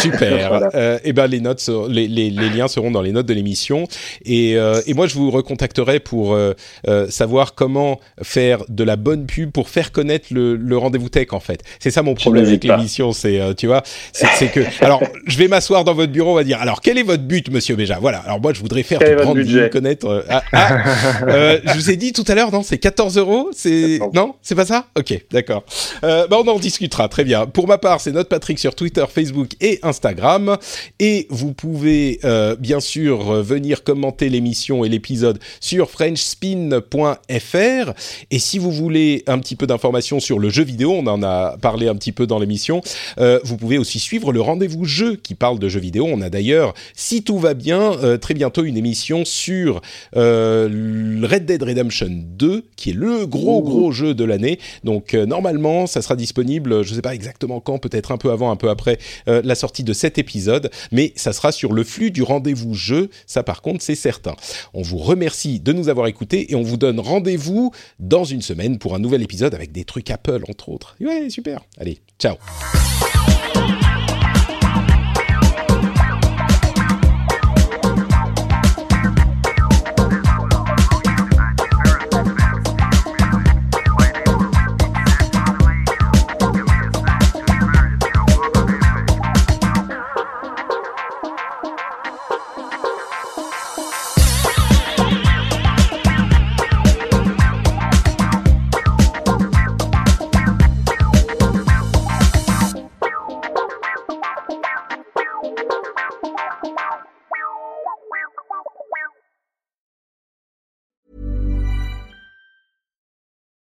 Super. voilà. euh, et ben les notes, les, les, les, liens seront dans les notes de l'émission. Et, euh, et moi, je vous recontacterai pour euh, euh, savoir comment faire de la bonne pub pour faire connaître le, le rendez-vous tech. En fait, c'est ça mon problème avec l'émission. C'est, euh, tu vois, c'est que. Alors, je vais m'asseoir dans votre bureau. On va dire. Alors, quel est votre but, Monsieur Béja? Voilà. Alors moi, je voudrais faire quel budget? connaître. ah, ah je vous ai dit tout à l'heure, non C'est 14 euros. C'est non C'est pas ça? Ok, d'accord. bah, on en discutera. Très bien. Pour ma part, c'est notre Patrick sur Twitter, Facebook et Instagram. Et vous pouvez euh, bien sûr venir commenter l'émission et l'épisode sur frenchspin.fr. Et si vous voulez un petit peu d'informations sur le jeu vidéo, on en a parlé un petit peu dans l'émission, euh, vous pouvez aussi suivre le rendez-vous jeu qui parle de jeux vidéo. On a d'ailleurs, si tout va bien, euh, très bientôt une émission sur Red Dead Redemption 2, qui est le gros gros jeu de l'année. Donc normalement, ça sera disponible, je ne sais pas exactement quand, peut-être un peu avant, un peu après la sortie de cet épisode, mais ça sera sur le flux du rendez-vous jeu, ça par contre c'est certain. On vous remercie de nous avoir écoutés et on vous donne rendez-vous dans une semaine pour un nouvel épisode avec des trucs Apple entre autres. Ouais, super. Allez, ciao.